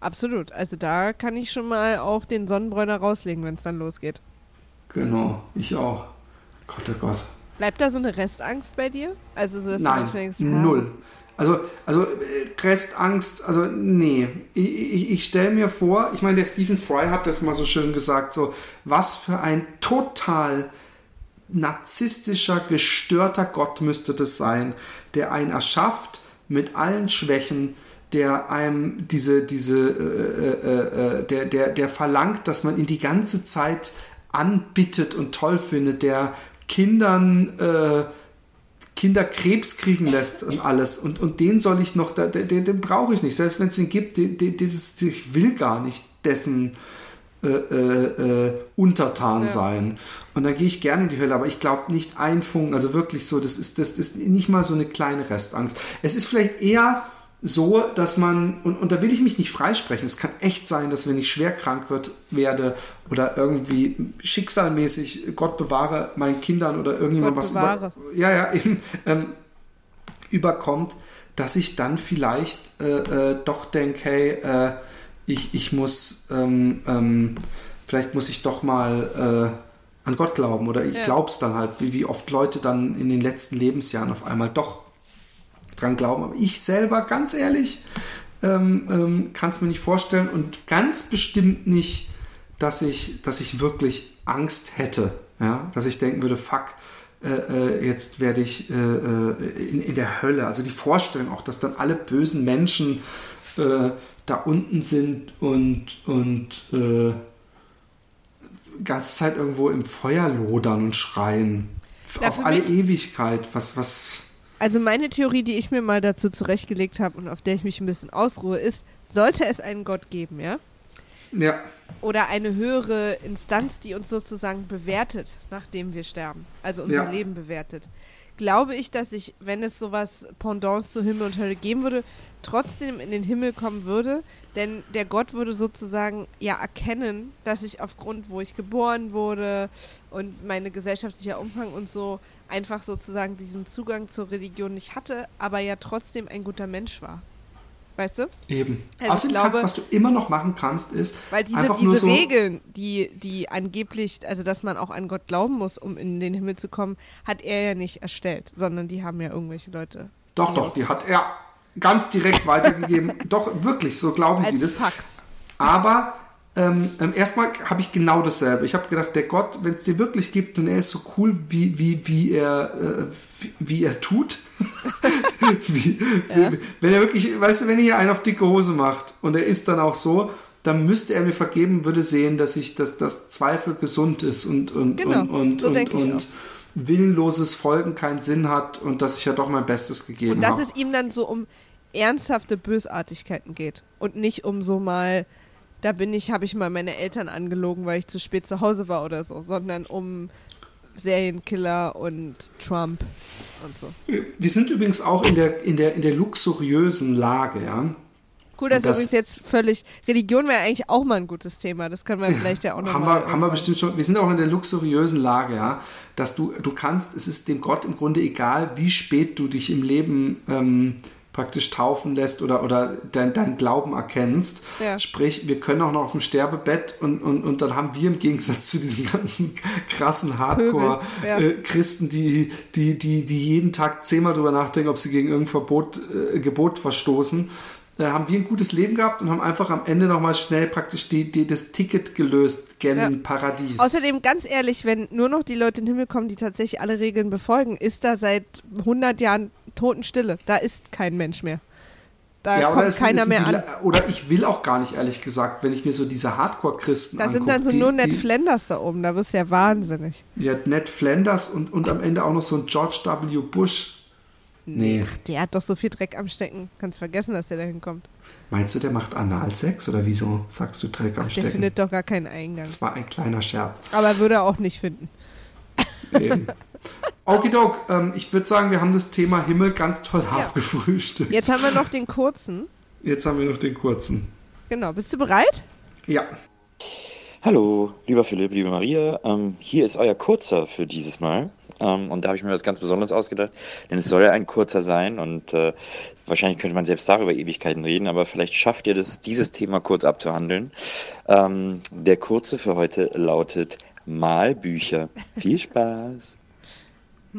Absolut. Also da kann ich schon mal auch den Sonnenbräuner rauslegen, wenn es dann losgeht. Genau, ich auch. Gott, oh Gott. Bleibt da so eine Restangst bei dir? Also so, dass Nein, du denkst, null. Also, also äh, Restangst, also nee. Ich, ich, ich stelle mir vor, ich meine, der Stephen Fry hat das mal so schön gesagt, so was für ein total narzisstischer, gestörter Gott müsste das sein, der einen erschafft mit allen Schwächen, der einem diese, diese, äh, äh, äh, der, der, der verlangt, dass man ihn die ganze Zeit anbittet und toll findet, der Kindern äh, Kinder Krebs kriegen lässt und alles. Und, und den soll ich noch, den, den, den brauche ich nicht. Selbst wenn es ihn gibt, den, den, den, ich will gar nicht dessen äh, äh, äh, untertan ja. sein. Und dann gehe ich gerne in die Hölle, aber ich glaube nicht ein Funken, also wirklich so, das ist, das ist nicht mal so eine kleine Restangst. Es ist vielleicht eher so, dass man, und, und da will ich mich nicht freisprechen, es kann echt sein, dass wenn ich schwer krank wird, werde oder irgendwie schicksalmäßig, Gott bewahre meinen Kindern oder irgendjemand was über, ja, ja, eben, ähm, überkommt, dass ich dann vielleicht äh, äh, doch denke, hey, äh, ich, ich muss, ähm, ähm, vielleicht muss ich doch mal äh, an Gott glauben. Oder ich ja. glaube es dann halt, wie, wie oft Leute dann in den letzten Lebensjahren auf einmal doch dran glauben. Aber ich selber, ganz ehrlich, ähm, ähm, kann es mir nicht vorstellen und ganz bestimmt nicht, dass ich, dass ich wirklich Angst hätte. Ja? Dass ich denken würde, fuck, äh, äh, jetzt werde ich äh, äh, in, in der Hölle. Also die Vorstellung auch, dass dann alle bösen Menschen äh, da unten sind und, und äh, ganze Zeit irgendwo im Feuer lodern und schreien. Na, auf alle Ewigkeit. Was, was. Also meine Theorie, die ich mir mal dazu zurechtgelegt habe und auf der ich mich ein bisschen ausruhe, ist, sollte es einen Gott geben, ja? Ja, Oder eine höhere Instanz, die uns sozusagen bewertet, nachdem wir sterben. Also unser Ja. Leben bewertet. Glaube ich, dass ich, wenn es sowas Pendants zu Himmel und Hölle geben würde, trotzdem in den Himmel kommen würde. Denn der Gott würde sozusagen ja erkennen, dass ich aufgrund, wo ich geboren wurde und meine gesellschaftlicher Umfang und so einfach sozusagen diesen Zugang zur Religion nicht hatte, aber ja trotzdem ein guter Mensch war. Weißt du? eben. Also Außerdem glaube- kannst, was du immer noch machen kannst, ist Weil diese, einfach diese nur so. Regeln, die, die angeblich, also dass man auch an Gott glauben muss, um in den Himmel zu kommen, hat er ja nicht erstellt, sondern die haben ja irgendwelche Leute. Doch, doch, die hat er ganz direkt weitergegeben. doch, wirklich, so glauben die Als das. Fax. Aber ähm, ähm, erstmal habe ich genau dasselbe. Ich habe gedacht, der Gott, wenn es dir wirklich gibt und er ist so cool, wie, wie, wie, er, äh, wie, wie er tut. wie, wie, wenn er wirklich, weißt du, wenn hier einen auf dicke Hose macht und er ist dann auch so, dann müsste er mir vergeben, würde sehen, dass ich, dass das Zweifel gesund ist und, und, Genau, und, und, so und, und willenloses Folgen keinen Sinn hat und dass ich ja doch mein Bestes gegeben Und dass habe. es ihm dann so um ernsthafte Bösartigkeiten geht und nicht um so mal, da bin ich, habe ich mal meine Eltern angelogen, weil ich zu spät zu Hause war oder so, sondern um Serienkiller und Trump und so. Wir sind übrigens auch in der, in der, in der luxuriösen Lage, ja. Cool, dass das- übrigens jetzt völlig, Religion wäre eigentlich auch mal ein gutes Thema, das können wir vielleicht ja auch noch haben mal wir, haben wir bestimmt schon, wir sind auch in der luxuriösen Lage, ja, dass du, du kannst, es ist dem Gott im Grunde egal, wie spät du dich im Leben ähm, praktisch taufen lässt oder, oder dein, dein Glauben erkennst. Ja. Sprich, wir können auch noch auf dem Sterbebett und, und, und dann haben wir im Gegensatz zu diesen ganzen krassen Pöbel, ja. Hardcore-Christen, die, die, die, die jeden Tag zehnmal drüber nachdenken, ob sie gegen irgendein Verbot, äh, Gebot verstoßen, äh, haben wir ein gutes Leben gehabt und haben einfach am Ende nochmal schnell praktisch die, die, das Ticket gelöst, gen Ja. Paradies. Außerdem, ganz ehrlich, wenn nur noch die Leute in den Himmel kommen, die tatsächlich alle Regeln befolgen, ist da seit 100 Jahren Totenstille. Da ist kein Mensch mehr. Da ja, kommt es, keiner es mehr die, an. oder ich will auch gar nicht, ehrlich gesagt, wenn ich mir so diese Hardcore-Christen Da angucke. sind dann so die, nur Ned die, Flanders da oben, da wirst du ja wahnsinnig. Ja, Ned Flanders und, und am Ende auch noch so ein George W. Bush. Nee. Ach, der hat doch so viel Dreck am Stecken. Kannst vergessen, dass der da hinkommt. Meinst du, der macht Analsex oder wieso sagst du Dreck am Der Stecken? findet doch gar keinen Eingang. Das war ein kleiner Scherz. Aber würde er auch nicht finden. Eben. Okidok, ähm, ich würde sagen, wir haben das Thema Himmel ganz toll Ja. abgefrühstückt. Jetzt haben wir noch den kurzen. Jetzt haben wir noch den kurzen. Genau, bist du bereit? Ja. Hallo, lieber Philipp, liebe Maria. Ähm, hier ist euer Kurzer für dieses Mal. Ähm, und da habe ich mir was ganz Besonderes ausgedacht, denn es soll ja ein kurzer sein und äh, wahrscheinlich könnte man selbst darüber Ewigkeiten reden, aber vielleicht schafft ihr das, dieses Thema kurz abzuhandeln. Ähm, der Kurze für heute lautet Malbücher. Viel Spaß!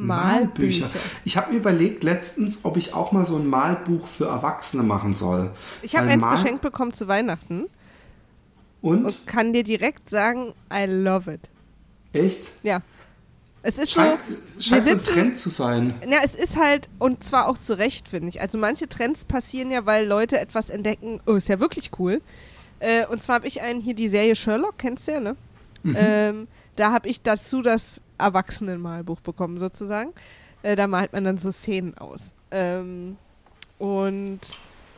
Malbücher. Ich habe mir überlegt letztens, ob ich auch mal so ein Malbuch für Erwachsene machen soll. Ich habe eins Mal- geschenkt bekommen zu Weihnachten Und? und kann dir direkt sagen, I love it. Echt? Ja. Es ist so, Scheint, scheint so ein sitzen, Trend zu sein. Ja, es ist halt, und zwar auch zu Recht, finde ich. Also manche Trends passieren ja, weil Leute etwas entdecken, oh, ist ja wirklich cool. Äh, und zwar habe ich einen hier, die Serie Sherlock, kennst du ja, ne? Ähm, da habe ich dazu das Erwachsenenmalbuch bekommen, sozusagen. Äh, da malt man dann so Szenen aus. Ähm, und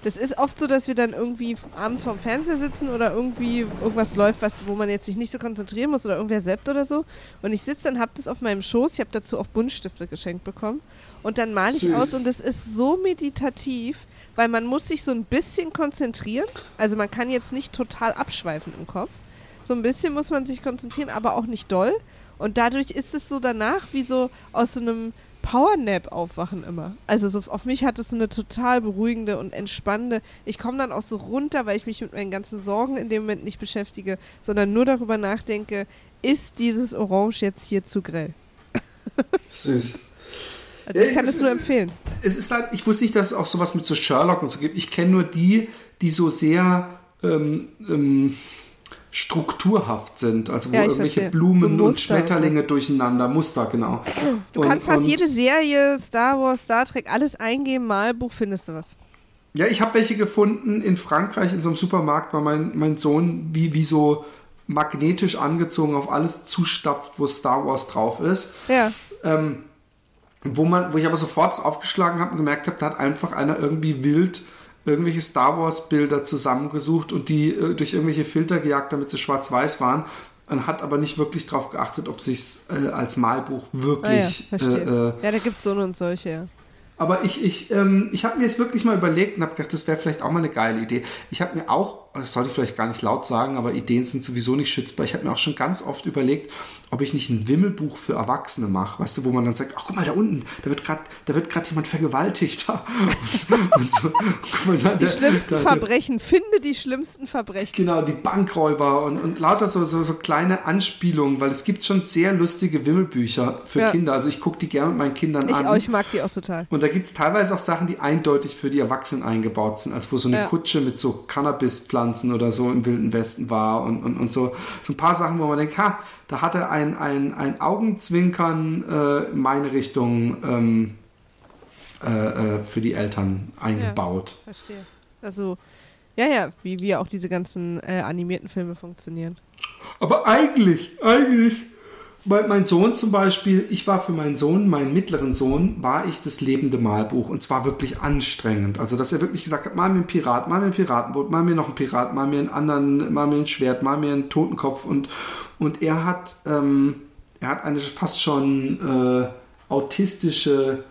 das ist oft so, dass wir dann irgendwie abends vorm Fernseher sitzen oder irgendwie irgendwas läuft, was, wo man jetzt sich nicht so konzentrieren muss oder irgendwer seppt oder so. Und ich sitze dann, hab das auf meinem Schoß, ich habe dazu auch Buntstifte geschenkt bekommen. Und dann male ich Süß. aus und es ist so meditativ, weil man muss sich so ein bisschen konzentrieren. Also man kann jetzt nicht total abschweifen im Kopf. So ein bisschen muss man sich konzentrieren, aber auch nicht doll. Und dadurch ist es so danach wie so aus so einem Powernap aufwachen immer. Also so auf mich hat es so eine total beruhigende und entspannende. Ich komme dann auch so runter, weil ich mich mit meinen ganzen Sorgen in dem Moment nicht beschäftige, sondern nur darüber nachdenke, ist dieses Orange jetzt hier zu grell? Süß. Also ich kann es es nur empfehlen. es ist halt, ich wusste nicht, dass es auch sowas mit so Sherlock und so gibt. Ich kenne nur die, die so sehr ähm, ähm, strukturhaft sind. Also wo Ja, irgendwelche verstehe. Blumen So und Schmetterlinge durcheinander, Muster, genau. Du kannst fast jede Serie, Star Wars, Star Trek, alles eingeben, Malbuch, findest du was. Ja, ich habe welche gefunden in Frankreich in so einem Supermarkt, weil mein, mein Sohn wie, wie so magnetisch angezogen auf alles zustapft, wo Star Wars drauf ist. Ja. Ähm, wo, man, wo ich aber sofort aufgeschlagen habe und gemerkt habe, da hat einfach einer irgendwie wild irgendwelche Star Wars Bilder zusammengesucht und die äh, durch irgendwelche Filter gejagt, damit sie schwarz-weiß waren und hat aber nicht wirklich darauf geachtet, ob sich äh, als Malbuch Ah ja, wirklich verstehe. äh, äh, ja, da gibt es so und solche, ja. aber ich, ich, ähm, ich habe mir es wirklich mal überlegt und habe gedacht, das wäre vielleicht auch mal eine geile Idee. Ich habe mir auch, das sollte ich vielleicht gar nicht laut sagen, aber Ideen sind sowieso nicht schützbar. Ich habe mir auch schon ganz oft überlegt, ob ich nicht ein Wimmelbuch für Erwachsene mache, weißt du, wo man dann sagt, ach guck mal da unten, da wird gerade, da wird gerade jemand vergewaltigt und, und so. Mal, da, Die da- schlimmsten da- Verbrechen, finde die schlimmsten Verbrechen. Genau, die Bankräuber und, und lauter so, so, so kleine Anspielungen, weil es gibt schon sehr lustige Wimmelbücher für Ja. Kinder. Also ich gucke die gerne mit meinen Kindern Ich an. auch, ich mag die auch total. Und da gibt es teilweise auch Sachen, die eindeutig für die Erwachsenen eingebaut sind, als wo so eine Ja. Kutsche mit so Cannabispflanzen oder so im Wilden Westen war und, und, und so. So ein paar Sachen, wo man denkt, ha, da hatte ein, ein, ein Augenzwinkern äh, in meine Richtung ähm, äh, äh, für die Eltern eingebaut. Verstehe. Also, ja, ja, wie, wie auch diese ganzen äh, animierten Filme funktionieren. Aber eigentlich, eigentlich, mein Sohn zum Beispiel, ich war für meinen Sohn, meinen mittleren Sohn, war ich das lebende Malbuch und zwar wirklich anstrengend. Also, dass er wirklich gesagt hat, mal mir ein Pirat, mal mir ein Piratenboot, mal mir noch ein Pirat, mal mir einen anderen, mal mir ein Schwert, mal mir einen Totenkopf und, und er hat, ähm, er hat eine fast schon äh, autistische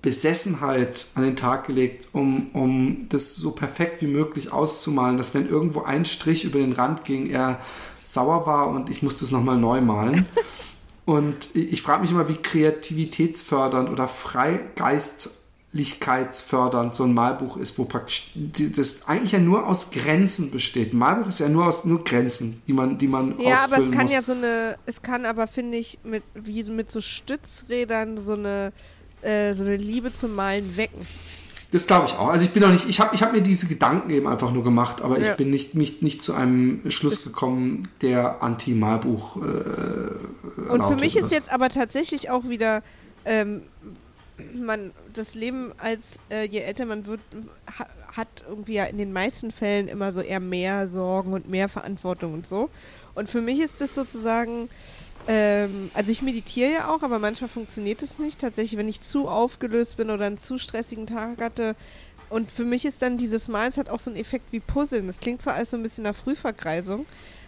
Besessenheit an den Tag gelegt, um, um das so perfekt wie möglich auszumalen, dass wenn irgendwo ein Strich über den Rand ging, er sauer war und ich musste es nochmal neu malen. Und ich frage mich immer, wie kreativitätsfördernd oder freigeistlichkeitsfördernd so ein Malbuch ist, wo praktisch das eigentlich ja nur aus Grenzen besteht. Ein Malbuch ist ja nur aus nur Grenzen, die man, die man Ja, aber es kann muss. ja so eine, es kann aber, finde ich, mit, wie so- mit so Stützrädern so eine, äh, so eine Liebe zum Malen wecken. Das glaube ich auch. Also ich bin auch nicht, ich habe ich hab mir diese Gedanken eben einfach nur gemacht, aber Ja. ich bin nicht, nicht, nicht zu einem Schluss gekommen, der Anti-Malbuch äh, Und für mich ist jetzt aber tatsächlich auch wieder, ähm, man, das Leben als, äh, je älter man wird, ha, hat irgendwie ja in den meisten Fällen immer so eher mehr Sorgen und mehr Verantwortung und so. Und für mich ist das sozusagen, ähm, also ich meditiere ja auch, aber manchmal funktioniert es nicht. Tatsächlich, wenn ich zu aufgelöst bin oder einen zu stressigen Tag hatte. Und für mich ist dann dieses Malen, es hat auch so einen Effekt wie Puzzeln. Das klingt zwar alles so ein bisschen nach Frühverkreisung,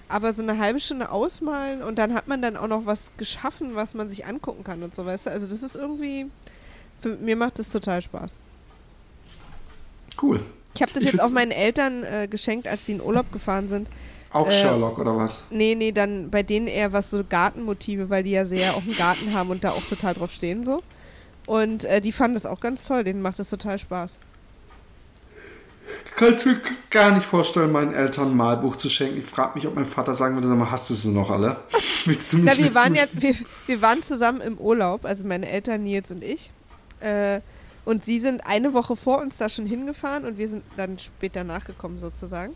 aber so eine halbe Stunde ausmalen und dann hat man dann auch noch was geschaffen, was man sich angucken kann und so, weißt du? Also das ist irgendwie, für, mir macht das total Spaß. Cool. Ich habe das Ich jetzt auch meinen Eltern äh, geschenkt, als sie in Urlaub gefahren sind. Auch Äh, Sherlock oder was? Nee, nee, dann bei denen eher was so Gartenmotive, weil die ja sehr auch einen Garten haben und da auch total drauf stehen so. Und äh, die fanden das auch ganz toll, denen macht das total Spaß. Kannst du mir gar nicht vorstellen, meinen Eltern ein Malbuch zu schenken. Ich frage mich, ob mein Vater sagen würde, sag mal, hast du sie noch alle? Willst du mich Na, wir waren ja, wir, wir waren zusammen im Urlaub, also meine Eltern, Nils und ich. Äh, und sie sind eine Woche vor uns da schon hingefahren und wir sind dann später nachgekommen sozusagen.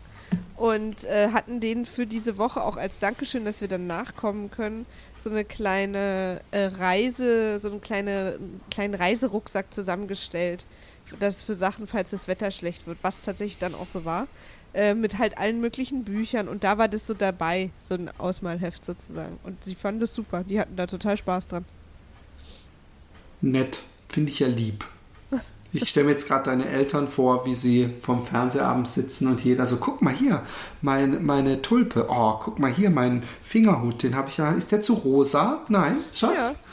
Und äh, hatten denen für diese Woche auch als Dankeschön, dass wir dann nachkommen können, so eine kleine äh, Reise, so einen kleine, kleinen Reiserucksack zusammengestellt. Das für Sachen, falls das Wetter schlecht wird, was tatsächlich dann auch so war. Äh, mit halt allen möglichen Büchern und da war das so dabei, so ein Ausmalheft sozusagen. Und sie fanden das super, die hatten da total Spaß dran. Nett. Finde ich ja lieb. Ich stelle mir jetzt gerade deine Eltern vor, wie sie vorm Fernseher abends sitzen und jeder so, guck mal hier, mein, meine Tulpe. Oh, guck mal hier, mein Fingerhut, den habe ich ja. Ist der zu rosa? Nein, Schatz?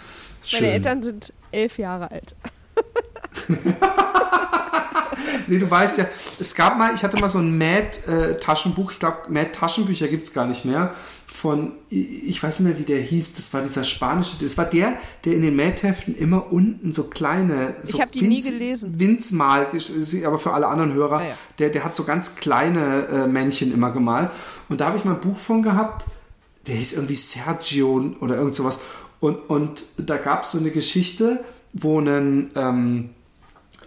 Ja. Meine Eltern sind elf Jahre alt. Nee, du weißt ja, es gab mal, ich hatte mal so ein Mad-Taschenbuch, ich glaube, Mad-Taschenbücher gibt es gar nicht mehr, von, ich weiß nicht mehr, wie der hieß, das war dieser spanische, das war der, der in den Mad-Heften immer unten so kleine, so Ich hab die nie gelesen. Winzmal, aber für alle anderen Hörer, Ah, ja. der, der hat so ganz kleine äh, Männchen immer gemalt. Und da habe ich mal ein Buch von gehabt, der hieß irgendwie Sergio oder irgend sowas. Und, und da gab es so eine Geschichte, wo ein, ähm,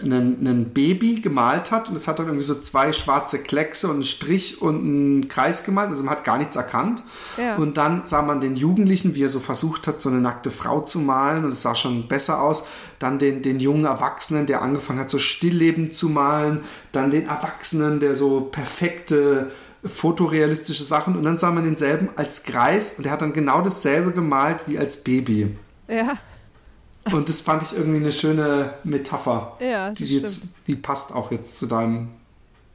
einen, einen Baby gemalt hat und es hat dann irgendwie so zwei schwarze Kleckse und einen Strich und einen Kreis gemalt, also man hat gar nichts erkannt. Ja. Und dann sah man den Jugendlichen, wie er so versucht hat, so eine nackte Frau zu malen und es sah schon besser aus. Dann den, den jungen Erwachsenen, der angefangen hat, so stilllebend zu malen. Dann den Erwachsenen, der so perfekte fotorealistische Sachen und dann sah man denselben als Greis und er hat dann genau dasselbe gemalt wie als Baby. Ja. Und das fand ich irgendwie eine schöne Metapher. Ja, das die, jetzt, stimmt. die passt auch jetzt zu deinem,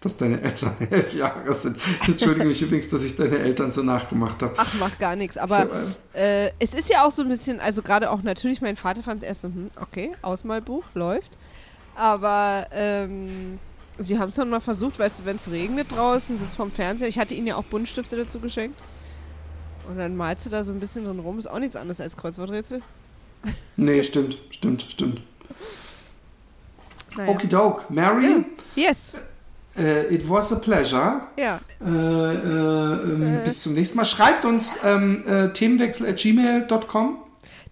dass deine Eltern elf Jahre sind. Ich entschuldige mich übrigens, dass ich deine Eltern so nachgemacht habe. Ach, macht gar nichts. Aber äh, es ist ja auch so ein bisschen, also gerade auch natürlich, mein Vater fand es erst so, hm, okay, Ausmalbuch läuft. Aber ähm, sie haben es dann mal versucht, weißt du, wenn es regnet draußen, sitzt vorm Fernseher. Ich hatte ihnen ja auch Buntstifte dazu geschenkt. Und dann malst du da so ein bisschen drin rum. Ist auch nichts anderes als Kreuzworträtsel. Nee, stimmt, stimmt, stimmt. Naja. Okidok, Mary, Yes. äh, it was a pleasure. Ja. Äh, äh, ähm, Bis zum nächsten Mal. Schreibt uns ähm, äh, themenwechsel at gmail.com.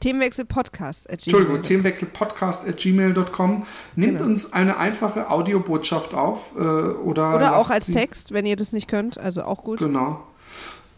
Themenwechsel Podcast. at Entschuldigung, themenwechselpodcast at gmail.com. Nehmt Genau. uns eine einfache Audiobotschaft auf äh, oder, Oder auch als Text, wenn ihr das nicht könnt. Also auch gut. Genau.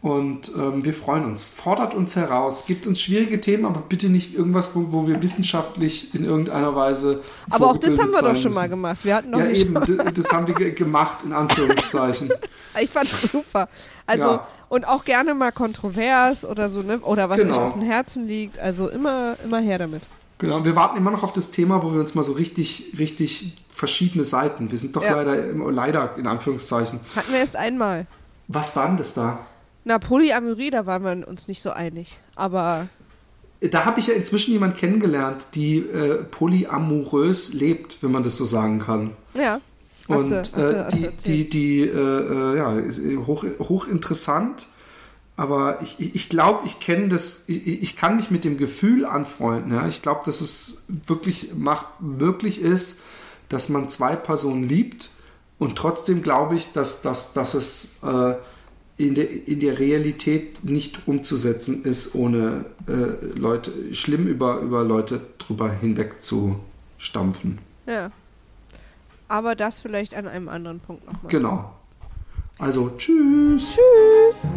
Und ähm, wir freuen uns. Fordert uns heraus. Gibt uns schwierige Themen, aber bitte nicht irgendwas, wo, wo wir wissenschaftlich in irgendeiner Weise. Aber auch das haben wir doch schon mal müssen. gemacht. Wir hatten noch Ja, eben. Das haben wir ge- gemacht, in Anführungszeichen. Ich fand's super. Also, Ja. und auch gerne mal kontrovers oder so, ne? Oder was Genau. euch auf dem Herzen liegt. Also immer, immer her damit. Genau. Wir warten immer noch auf das Thema, wo wir uns mal so richtig, richtig verschiedene Seiten. Wir sind doch Ja. leider, leider in Anführungszeichen. Hatten wir erst einmal. Was war denn das da? Na, Polyamorie, da waren wir uns nicht so einig. Aber Da habe ich ja inzwischen jemand kennengelernt, die äh, polyamorös lebt, wenn man das so sagen kann. ja. Hast Und du- hast du- äh, die, die, die, äh, äh, ja, ist äh, hoch, hochinteressant. Aber ich, ich- ich glaube, ich kenne das, ich, ich kann mich mit dem Gefühl anfreunden. Ja? Ich glaube, dass es wirklich mach, möglich ist, dass man zwei Personen liebt. Und trotzdem glaube ich, dass, dass, dass es äh, in, der, in der Realität nicht umzusetzen ist, ohne äh, Leute, schlimm über, über Leute drüber hinweg zu stampfen. Ja. Aber das vielleicht an einem anderen Punkt nochmal. Genau. Also, tschüss. Tschüss.